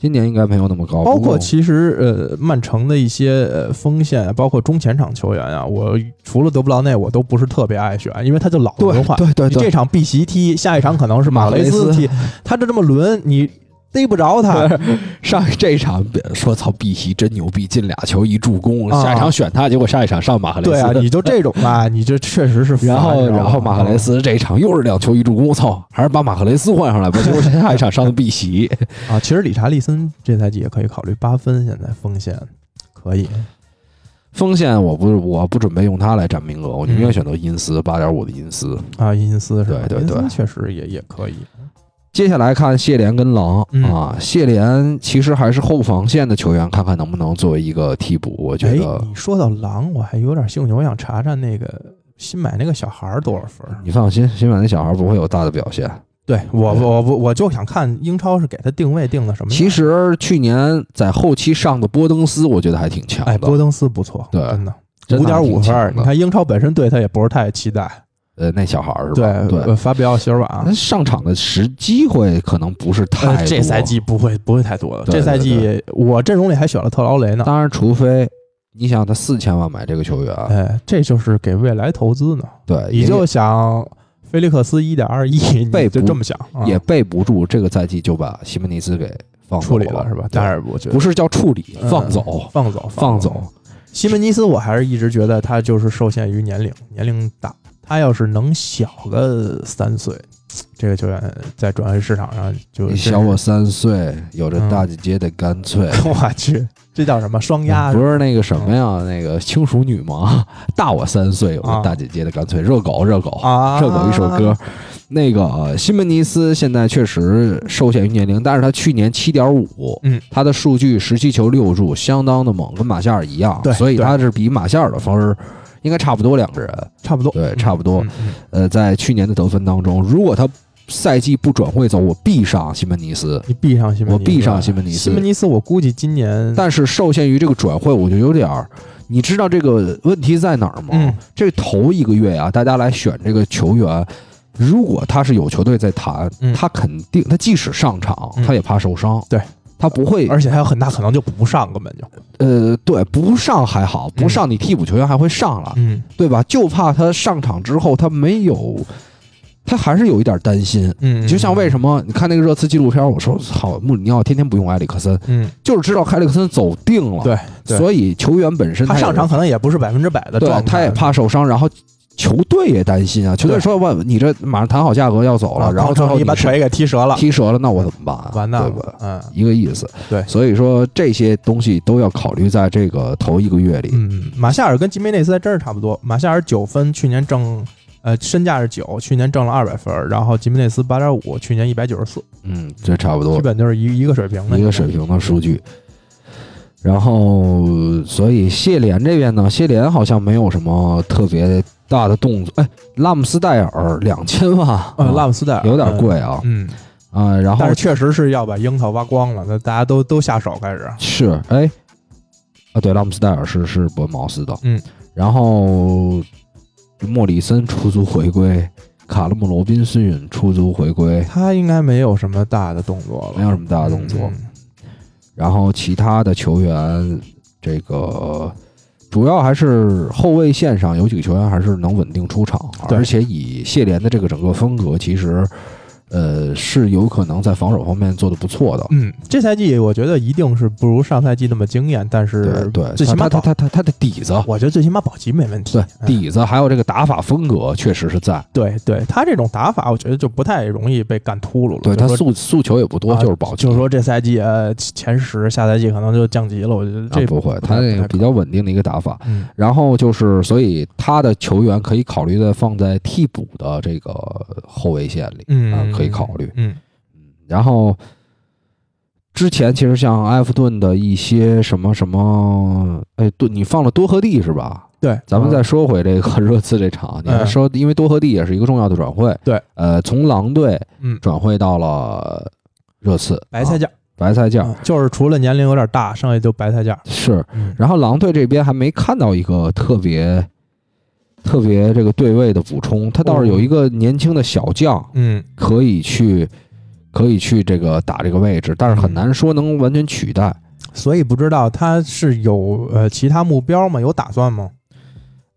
今年应该没有那么高，包括其实呃，曼城的一些呃锋线，包括中前场球员啊，我除了德布劳内，我都不是特别爱选，因为他就老对轮换。对对对这，场碧玺踢，下一场可能是马雷斯踢，他就这么轮，你逮不着他。[laughs] 上这一场说操，碧玺真牛逼，进俩球一助攻，啊下一场选他，结果下一场上马赫雷斯。对啊，你就这种吧，你这确实是。然后然后马赫雷斯这一场又是两球一助攻，我操，还是把马赫雷斯换上来吧，结果下一场上的碧玺。[laughs] 啊，其实理查利森这赛季也可以考虑八分，现在锋线可以。锋线我不我不准备用他来占名额，我宁愿嗯选择因斯八点五的因斯。啊，因斯是吧？对对对确实也也可以。接下来看谢联跟狼、嗯啊，谢联其实还是后防线的球员，看看能不能作为一个替补。我觉哎，得你说到狼，我还有点兴趣，我想查查那个新买那个小孩儿多少分儿？你放心，新买那小孩不会有大的表现。对我我我我就想看英超是给他定位定的什么样。其实去年在后期上的波登斯，我觉得还挺强的。哎，波登斯不错，对真的五点五分你看英超本身对他也不是太期待，呃，那小孩儿是吧？对对法比奥席尔瓦那。上场的时机会可能不是太多。呃，这赛季不会不会太多了。这赛季我阵容里还选了特劳雷呢。当然，除非你想他四千万买这个球员，哎，这就是给未来投资呢。对，也你就想菲利克斯一点二亿，[laughs] 你备不就这么想，啊也备不住这个赛季就把西门尼斯给放走处理了是吧？对但是我觉得不是叫处理，嗯放走，放走放走。。西门尼斯，我还是一直觉得他就是受限于年龄，年龄大。他要是能小个三岁，这个球员在转会市场上就你小我三岁，有着嗯大姐姐的干脆。[laughs] 我去，这叫什么双压？不是那个什么呀，那个轻熟女吗？[laughs] 大我三岁，有啊着大姐姐的干脆。热狗，热狗，啊，热狗一首歌。那个呃西门尼斯现在确实受限于年龄，但是他去年七点五，嗯，他的数据十七球六助，相当的猛，跟马夏尔一样，所以他是比马夏尔的分儿应该差不多两个人，差不多，对，差不多。呃，在去年的得分当中，如果他赛季不转会走，我必上西门尼斯。你必上西门尼斯，我必上西门尼斯。西门尼斯，我估计今年但是受限于这个转会，我就有点儿，你知道这个问题在哪儿吗？嗯。这头一个月呀、大家来选这个球员，如果他是有球队在谈，嗯。他肯定他即使上场，嗯。他也怕受伤，对他不会，而且还有很大可能就不上，根本就，呃，对，不上还好，不上你替补球员还会上了，嗯。对吧？就怕他上场之后他没有，他还是有一点担心。嗯，就像为，什么你看那个热刺纪录片，我说好，穆里尼奥天天不用埃里克森，嗯，就是知道埃里克森走定了，对，对。所以球员本身也他上场可能也不是百分之百的对状，态，他也。怕受伤，然后球队也担心啊。球队说：“问你这马上谈好价格要走了，啊然后最后你把腿给踢折了，踢折了，那我怎么办啊？完蛋了，？嗯一个意思。对所以说这些东西都要考虑在这个头一个月里。嗯，马夏尔跟吉梅内斯还真是差不多，马夏尔九分，去年挣。呃，身价是九，去年挣了二百分，然后吉梅内斯八点五，去年一百九十四，嗯，这差不多基本就是一一个水平的一个水平的数据。然后，所以谢联这边呢，谢联好像没有什么特别大的动作。哎，拉姆斯戴尔两千万，呃，拉姆斯戴尔有点贵啊嗯，啊。然后但是确实是要把樱桃挖光了，那大家都都下手开始，是哎啊，对，拉姆斯戴尔是是伯恩茅斯的，嗯，然后莫里森出租回归，卡勒姆罗宾逊出租回归，他应该没有什么大的动作了，没有什么大的动作。嗯然后其他的球员，这个主要还是后卫线上有几个球员还是能稳定出场，而且以谢联的这个整个风格，其实呃是有可能在防守方面做的不错的。嗯，这赛季我觉得一定是不如上赛季那么惊艳，但是对，最起码他他他他他的底子，我觉得最起码保级没问题。对嗯底子还有这个打法风格确实是在。对对，他这种打法，我觉得就不太容易被干秃噜了。对他诉诉求也不多，啊就是保级。就是说这赛季呃前十，下赛季可能就降级了。我觉得这啊不会，他那个比较稳定的一个打法。嗯然后就是，所以他的球员可以考虑的放在替补的这个后卫线里，嗯、啊可以考虑。嗯。然后之前其实像埃弗顿的一些什么什么，哎，对你放了多赫蒂是吧？对，咱们嗯再说回这个热刺这场，你说，因为多赫蒂也是一个重要的转会，对，呃，从狼队嗯。转会到了热刺，啊白菜价，白菜价。嗯就是除了年龄有点大，剩下就白菜价。是。嗯。然后狼队这边还没看到一个特别特别这个对位的补充，他倒是有一个年轻的小将嗯可以去可以去这个打这个位置，但是很难说能完全取代。所以不知道他是有呃其他目标吗？有打算吗？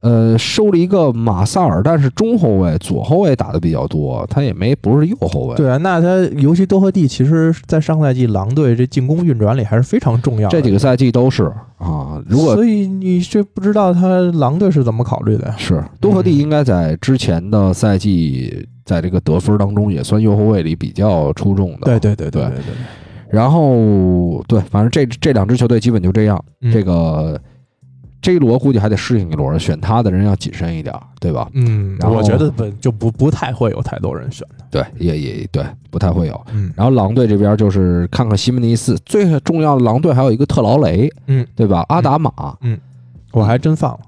呃，收了一个马萨尔，但是中后卫、左后卫打的比较多，他也没不是右后卫。对啊，那他尤其多赫蒂，其实在上赛季狼队这进攻运转里还是非常重要的。这几个赛季都是啊。如果所以你这不知道他狼队是怎么考虑的呀？是多赫蒂，应该在之前的赛季，在这个得分当中也算右后卫里比较出众的。对对对对对对，然后对，反正这这两支球队基本就这样。嗯这个 J 罗估计还得适应一轮，选他的人要谨慎一点，对吧？嗯，然后我觉得不就不不太会有太多人选的。对，也也对，不太会有。嗯然后狼队这边就是看看西门尼斯，最重要的狼队还有一个特劳雷，嗯，对吧？阿达玛，我还真放了。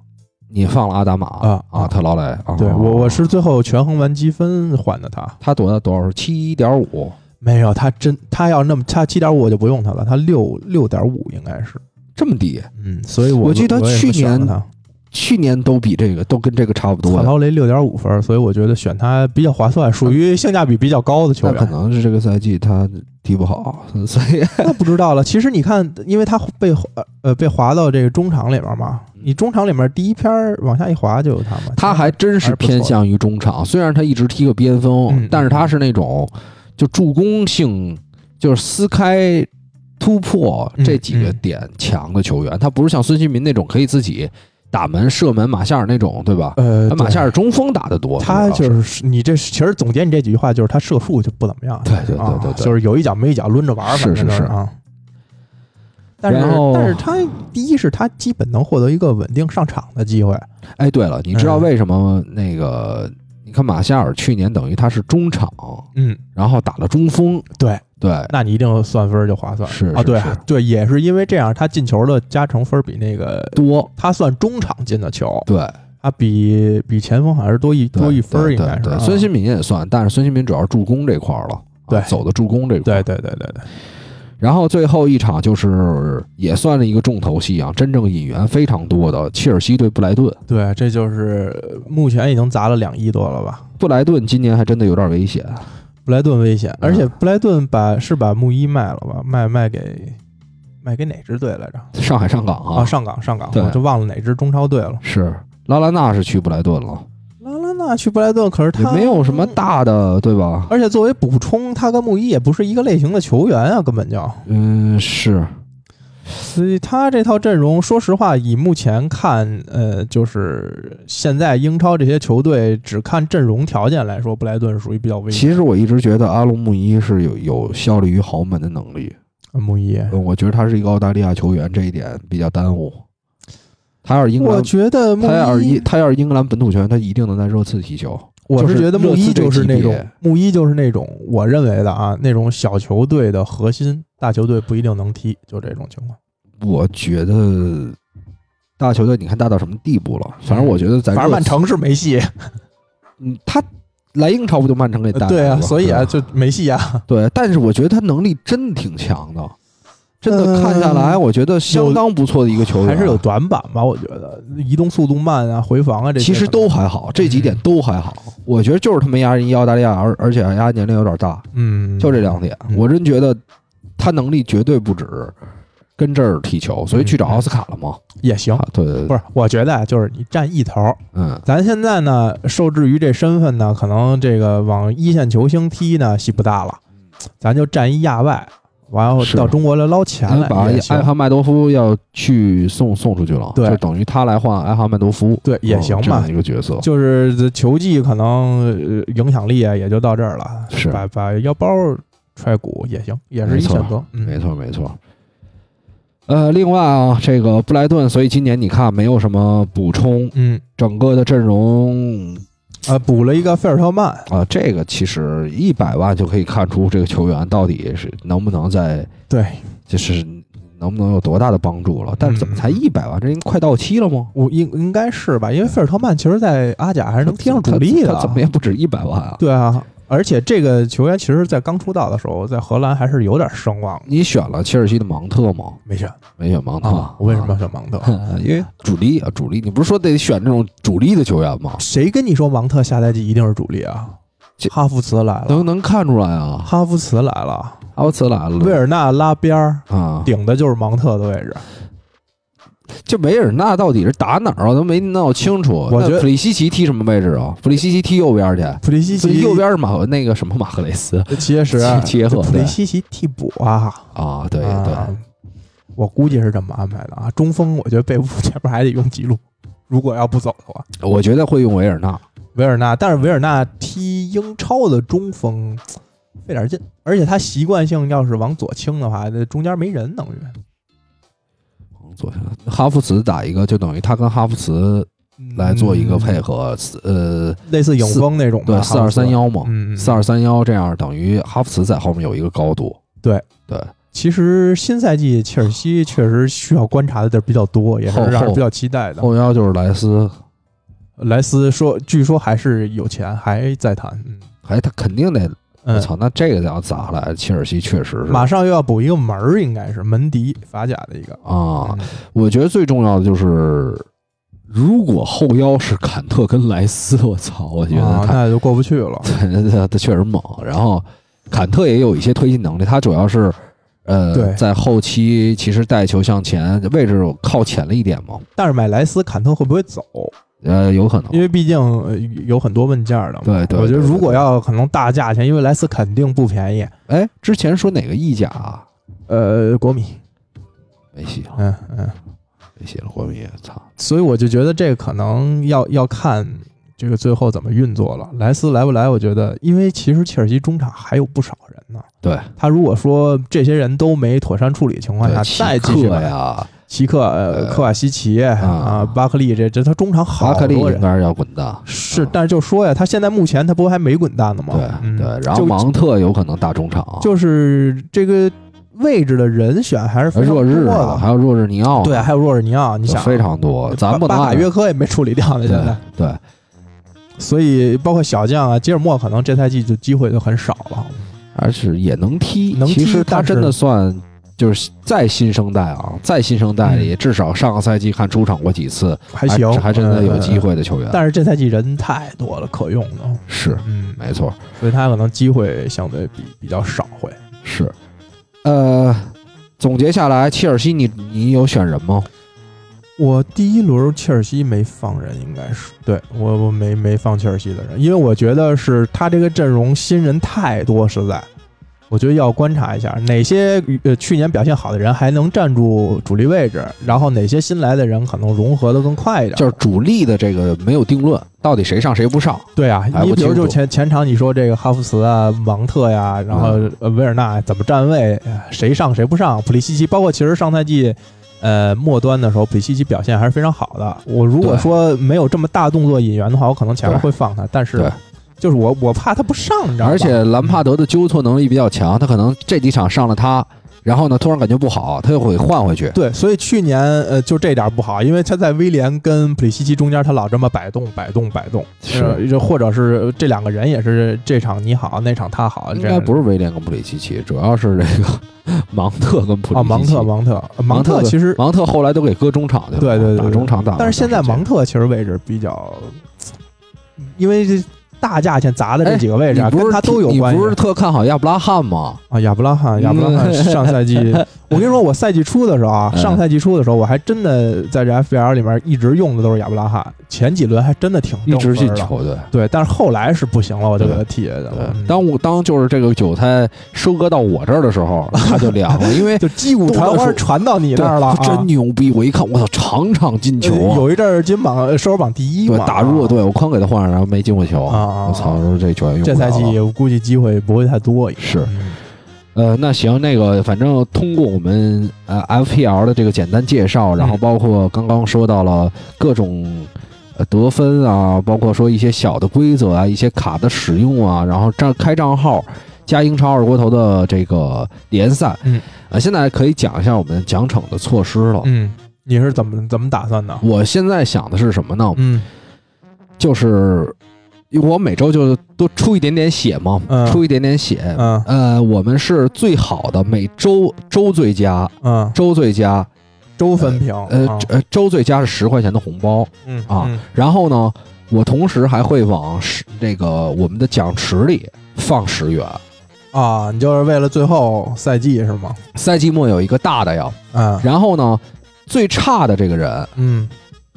你放了阿达玛啊啊，特劳雷啊，对我我是最后权衡完积分换的他，他多多少？七点五，没有他真他要那么他七点五我就不用他了，他六六点五应该是，这么低？嗯，所以我我记得去年去年都比这个都跟这个差不多特呀。劳雷六点五分，所以我觉得选他比较划算，属于性价比比较高的球员可。能是这个赛季他踢不好，[laughs] 所以 [laughs] 那不知道了。其实你看，因为他被呃呃被划到这个中场里面嘛，你中场里面第一篇儿往下一划就有他嘛。他还真是偏向于中场。虽然他一直踢个边锋，嗯但是他是那种就助攻性，就是撕开、突破嗯这几个点强的球员。他不是像孙兴民那种可以自己打门、射门、马夏尔那种，对吧？呃，马夏尔中锋打的多，他就是你这其实总结你这几句话，就是他射术就不怎么样。对对对啊对对就是有一脚没一脚抡着玩儿，是是是啊。但是但是他第一是他基本能获得一个稳定上场的机会，哎，对了，你知道嗯为什么那个？你看马夏尔去年等于他是中场，嗯，然后打了中锋，对，对，那你一定算分就划算。是啊。对对，也是因为这样，他进球的加成分比那个多，他算中场进的球，对，他比比前锋好像是多一多一分儿，应该是孙兴民也算，但是孙兴民主要是助攻这块儿了，啊对走的助攻这块对。对对对对，然后最后一场就是也算是一个重头戏啊，真正引援非常多的切尔西对布莱顿。对，这就是目前已经砸了两亿多了吧？布莱顿今年还真的有点危险，布莱顿危险，嗯而且布莱顿把是把穆伊卖了吧？卖卖给卖给哪支队来着？上海上港啊，啊，上港上港，我就忘了哪支中超队了。是拉拉纳是去布莱顿了，纳去布莱顿，可是也他没有什么，大的，对吧？而且作为补充，他跟穆伊也不是一个类型的球员啊，根本就。嗯，是所以他这套阵容，说实话，以目前看，呃，就是现在英超这些球队只看阵容条件来说，布莱顿属于比较危险。其实我一直觉得阿隆穆伊是有有效力于豪门的能力，穆伊，嗯我觉得他是一个澳大利亚球员，这一点比较耽误。他要是英格兰我，觉得穆他要是他要是英格兰本土球员，他一定能在热刺踢球。我是觉得穆伊就是那种热刺这级别穆伊就是那种我认为的啊，那种小球队的核心，大球队不一定能踢，就这种情况。我觉得大球队，你看大到什么地步了？反正我觉得在反正曼，城是没戏，嗯，他来英超不就曼城给带来了对啊，所以啊，就没戏啊。对，但是我觉得他能力真挺强的，真的嗯看下来，我觉得相当不错的一个球员，还是有短板吧，我觉得移动速度慢啊，回防啊这其实都还好，这几点都还好。我觉得就是他们压人一澳大利亚，而而且压年龄有点大，嗯，就这两点，嗯。我真觉得他能力绝对不止跟这儿踢球，所以去找奥斯卡了吗。也行。啊，对对对，不是，我觉得啊，就是你占一头儿，嗯，咱现在呢，受制于这身份呢，可能这个往一线球星踢呢戏不大了，咱就占一亚外，完后到中国来捞钱来把也行埃哈迈多夫要去送送出去了，对就等于他来换艾哈迈多夫，对也行吧一个角色。就是这球技可能呃影响力啊，也就到这儿了。是把把腰包揣鼓也行，也是一选择。嗯，没错，没错。呃，另外啊，这个布莱顿，所以今年你看没有什么补充，嗯，整个的阵容呃，补了一个费尔特曼，啊，这个其实一百万就可以看出这个球员到底是能不能在，对就是能不能有多大的帮助了。但是怎么才一百万？这应该快到期了吗？我应应该是吧？因为费尔特曼其实，在阿甲还是能踢上主力的。他怎么也不止一百万啊！对啊，而且这个球员其实，在刚出道的时候，在荷兰还是有点声望。你选了切尔西的芒特吗？没选没选芒特，啊？我为什么要选芒特？啊？[laughs] 因为主力啊，主力，你不是说得选这种主力的球员吗？谁跟你说芒特下赛季一定是主力啊？哈弗茨来了，能能看出来啊，哈弗茨来了，哈弗茨来了，维尔纳拉边儿，啊，顶的就是芒特的位置。这维尔纳到底是打哪儿啊？都没闹清楚。我觉得那弗里西奇踢什么位置啊？普利西奇踢右边去，普利西奇右边是马那个什么马赫雷斯 [laughs] 切实切切赫普利西奇替补啊。啊？对啊对，我估计是这么安排的啊。中锋，我觉得贝布前面还得用吉鲁，如果要不走的话，我觉得会用维尔纳。维尔纳。但是维尔纳踢英超的中锋费点劲，而且他习惯性要是往左倾的话，那中间没人等于。左下来哈弗茨打一个，就等于他跟哈弗茨来做一个配合，呃，嗯类似影锋那种吧，对，四二三幺嘛，四二三幺这样等于哈弗茨在后面有一个高度。对对，其实新赛季切尔西确实需要观察的地儿比较多，也是让人比较期待的。后腰就是莱斯，莱斯说，据说还是有钱，还在谈。嗯还他肯定得，我嗯，操，那这个要咋来？切尔西确实是马上又要补一个门儿，应该是门迪法甲的一个啊，嗯我觉得最重要的就是，如果后腰是坎特跟莱斯，我操，我觉啊得他、那就过不去了。[laughs] 他他确实猛。然后坎特也有一些推进能力，他主要是呃对在后期其实带球向前，位置靠前了一点嘛，但是买莱斯，坎特会不会走？呃，有可能因为毕竟呃有很多问价的嘛。对对我觉得如果要可能大价钱，因为莱斯肯定不便宜。哎，之前说哪个意甲啊呃，国米，没戏了，嗯嗯，没戏了，国米，操，所以我就觉得这个可能要要看这个最后怎么运作了。莱斯来不来？我觉得，因为其实切尔西中场还有不少人呢。对，他如果说这些人都没妥善处理的情况下，对再继续买齐克呀，齐克、呃呃科瓦西奇啊、巴克利，这这他中场好多人。应该是要滚蛋。是，但是就说呀，他现在目前他不还没滚蛋呢吗？对嗯对，然后芒特有可能打中场，就是这个位置的人选还是非常多日啊，的。还有若日尼奥，对，还有若日尼奥，你想非常多，咱不能按巴卡约科也没处理掉呢，现在。对对，所以包括小将啊，吉尔莫可能这赛季就机会就很少了。而是也能踢，能踢其实他真的算就是在新生代啊，在新生代里，嗯至少上个赛季看出场过几次，还行，还真的有机嗯。会的球员。但是这赛季人太多了，可用的，是嗯，没错，所以他可能机会相对比比较少会。是。呃，总结下来，切尔西你你有选人吗？我第一轮切尔西没放人，应该是对我我没没放切尔西的人，因为我觉得是他这个阵容新人太多，实在，我觉得要观察一下哪些呃去年表现好的人还能站住主力位置，然后哪些新来的人可能融合的更快一点。就是主力的这个没有定论，到底谁上谁不上？对啊，你比如就前前场你说这个哈弗茨啊、芒特呀，然后维尔纳怎么站位，呃谁上谁不上，普利西奇，包括其实上赛季。呃，末端的时候，普利西奇表现还是非常好的。我如果说没有这么大动作引援的话，我可能前面会放他，但是对就是我我怕他不上，你知道吗？而且兰帕德的纠错能力比较强，他可能这几场上了他，然后呢突然感觉不好，他又会换回去。对，所以去年呃就这点不好，因为他在威廉跟普里西奇中间，他老这么摆动摆动摆动，是呃就或者是这两个人也是这场你好，那场他好，应该不是威廉跟普里西奇，主要是这个 [laughs] 芒特跟普里啊，奇奇。芒特芒特呃芒特其实芒特后来都给搁中场去了，对对对对打中场打但是现在芒特其实位置比较，因为这大价钱砸的这几个位置跟他都有关系不是特看好亚布拉罕吗？啊。亚布拉罕，亚布拉罕 [laughs] 上赛季，我跟你说，我赛季初的时候啊，嗯上赛季初的时候，我还真的在这 FBL 里面一直用的都是亚布拉罕，前几轮还真的挺一直。进球，的对，但是后来是不行了，我就给他踢下去了。嗯。当我当就是这个韭菜收割到我这儿的时候，[laughs] 他就凉了，因为就击鼓传花传到你那儿了，真牛逼！我一看，我操，场场进球有一阵儿金榜呃收入榜第一对嘛，打弱队，我哐给他换上，然后没进过球。啊啊！我操，说这球员用这赛季我估计机会不会太多，是嗯呃，那行，那个反正通过我们呃 FPL 的这个简单介绍，然后嗯包括刚刚说到了各种呃得分啊，包括说一些小的规则啊，一些卡的使用啊，然后账开账号加英超二锅头的这个联赛，嗯，呃，现在可以讲一下我们奖惩的措施了。嗯，你是怎么怎么打算的？我现在想的是什么呢？嗯就是我每周就多出一点点血嘛，嗯出一点点血。嗯呃，我们是最好的每周周最佳，嗯，周最佳，周分评，呃啊呃，周最佳是十块钱的红包。嗯啊嗯然后呢，我同时还会往十这个我们的奖池里放十元。啊，你就是为了最后赛季是吗？赛季末有一个大的呀，嗯然后呢，最差的这个人，嗯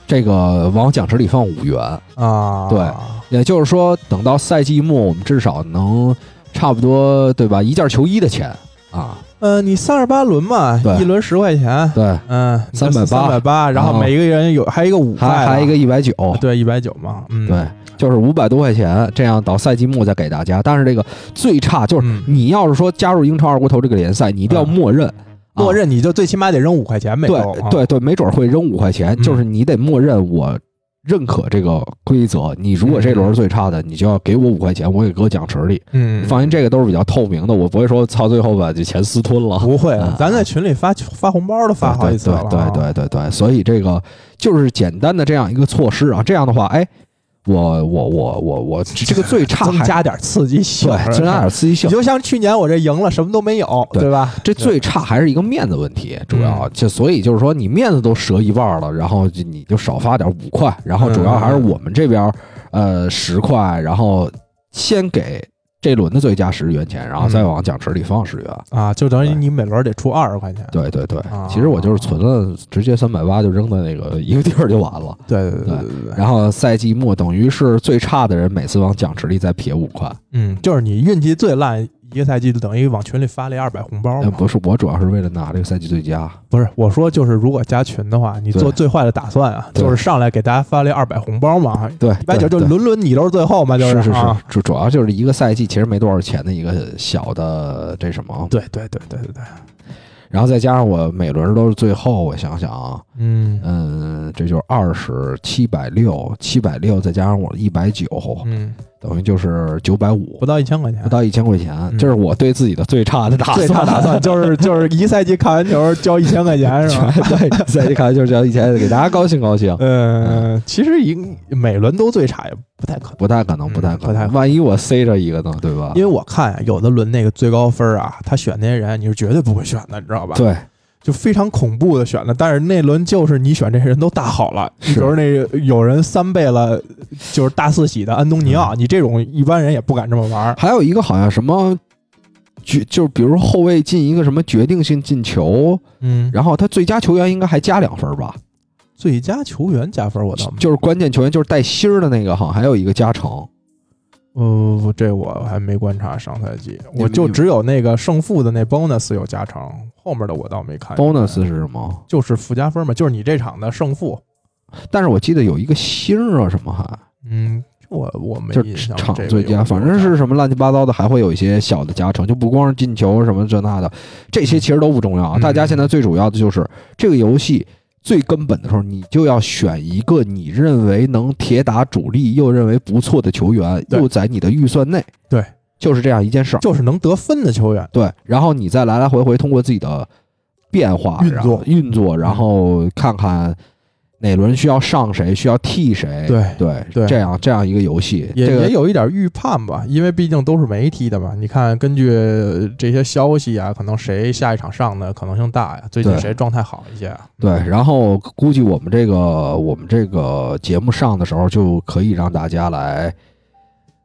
这个往奖池里放五元。啊，对也就是说，等到赛季末，我们至少能差不多对吧？一件球衣的钱啊，呃，你三十八轮嘛，对。一轮十块钱，对，嗯，380三百八，然后每一个人有还有一个五块，还还一个一百九，对一百九嘛，嗯，对，就是五百多块钱，这样到赛季末再给大家。但是这个最差就是嗯。你要是说加入英超二锅头这个联赛，你一定要嗯。默认，啊默认你就最起码得扔五块钱每周，对啊对对，没准会扔五块钱，嗯就是你得默认我认可这个规则。你如果这轮是最差的，你就要给我五块钱，我给搁奖池里。嗯，放心，这个都是比较透明的，我不会说操最后把这钱私吞了。不会嗯，咱在群里发发红包都发好几次了啊，对对对对对，所以这个就是简单的这样一个措施啊。这样的话，哎，我我我我我这个最差还增加点刺激性，对增加点刺激性你。就像去年我这赢了什么都没有，对对吧？这最差还是一个面子问题，主要嗯就所以就是说你面子都折一半了，然后就你就少发点五块，然后主要还是我们这边呃十块，然后先给这轮的最佳十元钱，然后再往奖池里放十元。啊，就等于你每轮得出二十块钱。对对对啊，其实我就是存了，直接三百八就扔在那个 [laughs] 一个地儿就完了。对对对对对对。然后赛季末等于是最差的人每次往奖池里再撇五块。嗯，就是你运气最烂一个赛季，就等于往群里发了一二百红包。不是，我主要是为了拿这个赛季最佳。不是，我说就是如果加群的话，你做最坏的打算啊，就是上来给大家发了二百红包嘛，对，一百九就轮轮你都是最后嘛，就是是是啊。主主要就是一个赛季其实没多少钱的一个小的这什么，对对对对对。对，然后再加上我每轮都是最后，我想想啊，嗯。嗯，这就是二十七百六，七百六再加上我一百九，嗯，等于就是九百五不，到一千块钱不。到一千块钱，嗯这是我对自己的最差的打算。最差打算 [laughs] 就是就是一赛季看完球交一千块钱是吧？对，赛季看完球交一千，给大家高兴高兴。嗯，其实一每轮都最差也不太可能，不太可能，不太可能。万一我塞着一个呢，对吧因？为我看啊，有的轮那个最高分啊，他选那些人你是绝对不会选的，你知道吧？对，就非常恐怖的选的，但是那轮就是你选这些人都大好了，是比如那有人三倍了，就是大四喜的安东尼奥，嗯你这种一般人也不敢这么玩。还有一个好像什么决，就是比如说后卫进一个什么决定性进球，嗯，然后他最佳球员应该还加两分吧？最佳球员加分我倒没，就是关键球员，就是带星儿的那个，好像还有一个加成。呃，这我还没观察上赛季，我就只有那个胜负的那 bonus 有加成，后面的我倒没看。bonus 是什么？就是附加分嘛，就是你这场的胜负。但是我记得有一个星儿啊，什么还嗯，我我没就是印象场最佳，反正是什么乱七八糟的，还会有一些小的加成，就不光是进球什么这那的，这些其实都不重要。嗯大家现在最主要的就是这个游戏最根本的时候，你就要选一个你认为能铁打主力又认为不错的球员，又在你的预算内，对，就是这样一件事儿。就是能得分的球员。对，然后你再来来回回通过自己的变化运作运作，然后看看哪轮需要上谁，需要替谁。对对对这样这样一个游戏，也这个也有一点预判吧，因为毕竟都是媒体的嘛。你看，根据这些消息啊，可能谁下一场上的可能性大呀？最近谁状态好一些啊？对，然后估计我们这个我们这个节目上的时候，就可以让大家来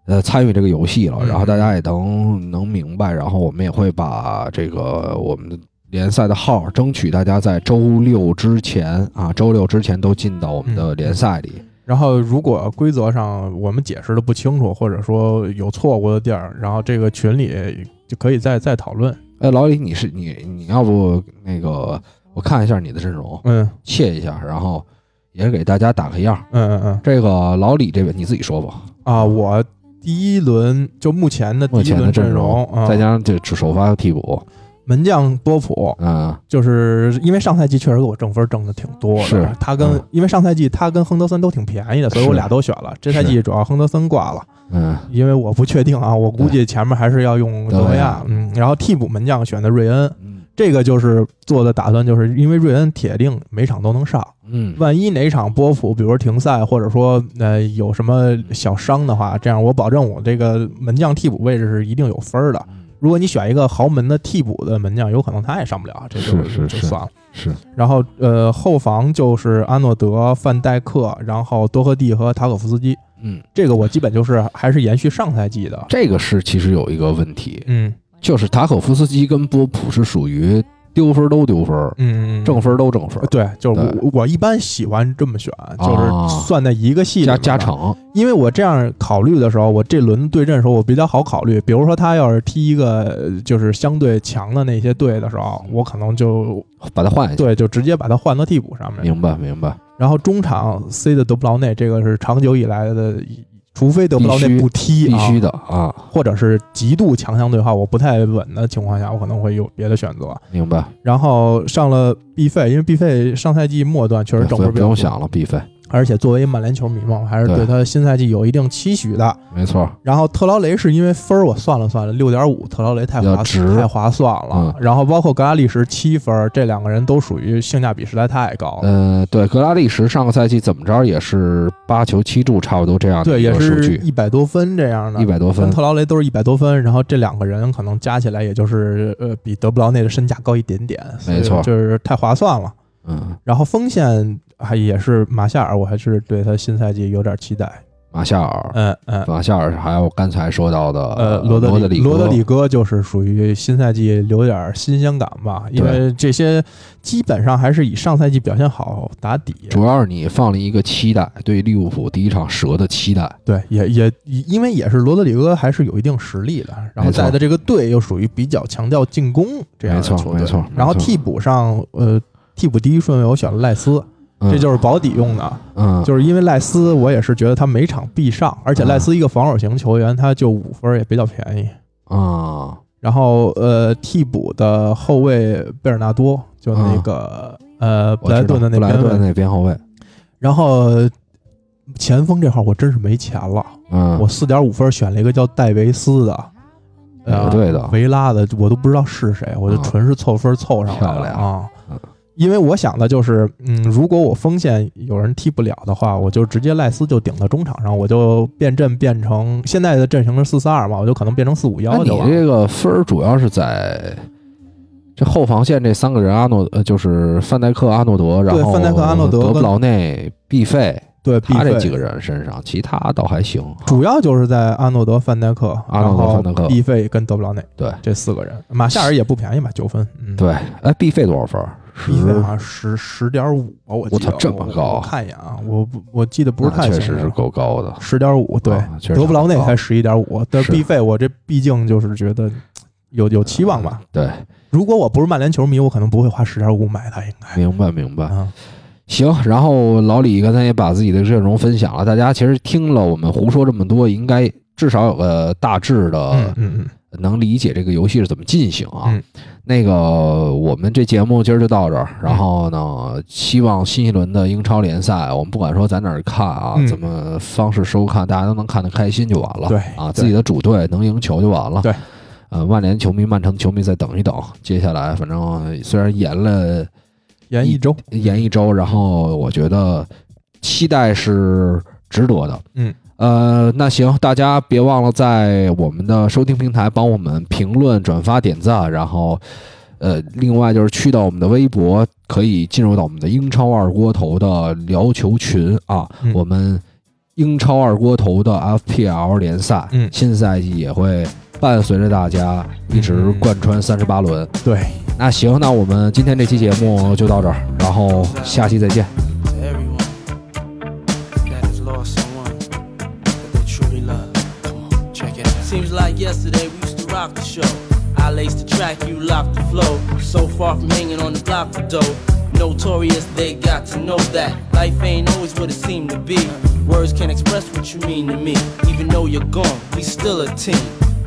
呃参与这个游戏了，嗯然后大家也能能明白，然后我们也会把这个我们的联赛的号，争取大家在周六之前啊，周六之前都进到我们的联赛里。然后，如果规则上我们解释的不清楚，或者说有错误的地儿，然后这个群里就可以再再讨论。哎，老李，你是你你要不那个我看一下你的阵容，嗯切一下，然后也给大家打个样。嗯嗯嗯这个老李这边你自己说吧，啊，我第一轮就目前的第一目前的阵容再加上这只首发和替补，门将波普，嗯，就是因为上赛季确实给我挣分挣的挺多的，是他跟、嗯。因为上赛季他跟亨德森都挺便宜的，所以我俩都选了。这赛季主要亨德森挂了，嗯，因为我不确定啊，我估计前面还是要用德维亚然后替补门将选的瑞恩，嗯。这个就是做的打算，就是因为瑞恩铁定每场都能上，嗯，万一哪场波普，比如说停赛，或者说呃有什么小伤的话，这样我保证我这个门将替补位置是一定有分儿的。如果你选一个豪门的替补的门将，有可能他也上不了，这就是是就是算了。是然后呃，后防就是阿诺德、范戴克，然后多赫蒂和塔可夫斯基。嗯，这个我基本就是还是延续上赛季的。这个是其实有一个问题，嗯就是塔可夫斯基跟波普是属于丢分都丢分，嗯，正分都正分，对，就是我我一般喜欢这么选，就啊是算在一个系里加加成，因为我这样考虑的时候，我这轮对阵的时候我比较好考虑。比如说他要是踢一个呃就是相对强的那些队的时候，我可能就把他换下。对就直接把他换到替补上面。明白明白，然后中场 C 的德布劳内，这个是长久以来的，除非德布劳必须内不踢，必须啊，的啊，或者是极度强强对话，我不太稳的情况下，我可能会有别的选择。明白。然后上了 B 费，因为 B 费上赛季末段确实整不挣分比较多不用想了，，B 费。而且作为曼联球迷嘛，我还是对对他新赛季有一定期许的。没错，然后特劳雷是因为分儿我算了算了，六点五，特劳雷太划值太划算了。嗯然后包括格拉利什七分，这两个人都属于性价比实在太高了。呃，对，格拉利什上个赛季怎么着也是八球七助，差不多这样的对，一也是个数据，一百多分这样的，一百多分跟，特劳雷都是一百多分，然后这两个人可能加起来也就是呃比德布劳内的身价高一点点，没错就是太划算了。嗯，然后锋线还也是马夏尔，我还是对他新赛季有点期待。马夏尔，嗯嗯，马夏尔，还有刚才说到的呃，罗德德里罗德里戈就是属于新赛季留点新鲜感吧，因为这些基本上还是以上赛季表现好打底。主要是你放了一个期待，对利物浦第一场蛇的期待，对，也也因为也是罗德里戈还是有一定实力的，然后带的这个队又属于比较强调进攻这样的没错球队。没错没错。然后替补上，呃，替补第一顺位我选了赖斯，嗯。这就是保底用的，嗯，就是因为赖斯我也是觉得他每场必上，而且赖斯一个防守型球员，他就五分也比较便宜。啊，然后呃，替补的后卫贝尔纳多，就那个、呃布莱顿的那边。布莱顿，那边后卫，然后前锋这块儿我真是没钱了，嗯，我四点五分选了一个叫戴维斯的，呃，对的。维拉的，我都不知道是谁，我就啊纯是凑分凑上来了啊。嗯。因为我想的就是，嗯，如果我锋线有人踢不了的话，我就直接赖斯就顶到中场上，我就变阵变成现在的阵型是四四二嘛，我就可能变成四五那你幺就完了。这个分儿主要是在这后防线这三个人，阿诺呃就是范戴克、阿诺德，然后范戴克阿诺德德布劳内、毕费，对，他这几个人身上，其他倒还行。主要就是在阿诺德、范戴克、阿诺德范戴克然后毕费跟德布劳内对这四个人，马夏尔也不便宜嘛，九分。嗯，对，哎，毕费多少分儿？十毕费好像十十点五吧，我记得我操这么高啊我我看一眼啊，我不我记得不是太清楚确实是够高的。十点五，对，啊德布劳内才十一点五，但是毕费我这毕竟就是觉得有有期望吧。对，如果我不是曼联球迷，我可能不会花十点五买他，应该明白明白。啊，行，然后老李刚才也把自己的阵容分享了，大家其实听了我们胡说这么多，应该至少有个大致的嗯嗯嗯，能理解这个游戏是怎么进行啊。嗯那个，我们这节目今儿就到这儿。然后呢，希望新一轮的英超联赛，我们不管说在哪儿看啊，嗯怎么方式收看，大家都能看得开心就完了。对啊，自己的主队能赢球就完了。对，呃，曼联球迷、曼城球迷再等一等，接下来反正虽然延了延一周，延一周，然后我觉得期待是值得的。嗯。呃，那行，大家别忘了在我们的收听平台帮我们评论、转发、点赞，然后，呃，另外就是去到我们的微博，可以进入到我们的英超二锅头的聊球群啊，嗯我们英超二锅头的 FPL 联赛，嗯新赛季也会伴随着大家一直嗯贯穿三十八轮。对，那行，那我们今天这期节目就到这儿，然后下期再见。Seems like yesterday we used to rock the show. I laced the track, you locked the flow. So far from hanging on the block for dough. Notorious, they got to know that life ain't always what it seemed to be. Words can't express what you mean to me. Even though you're gone, we still a team.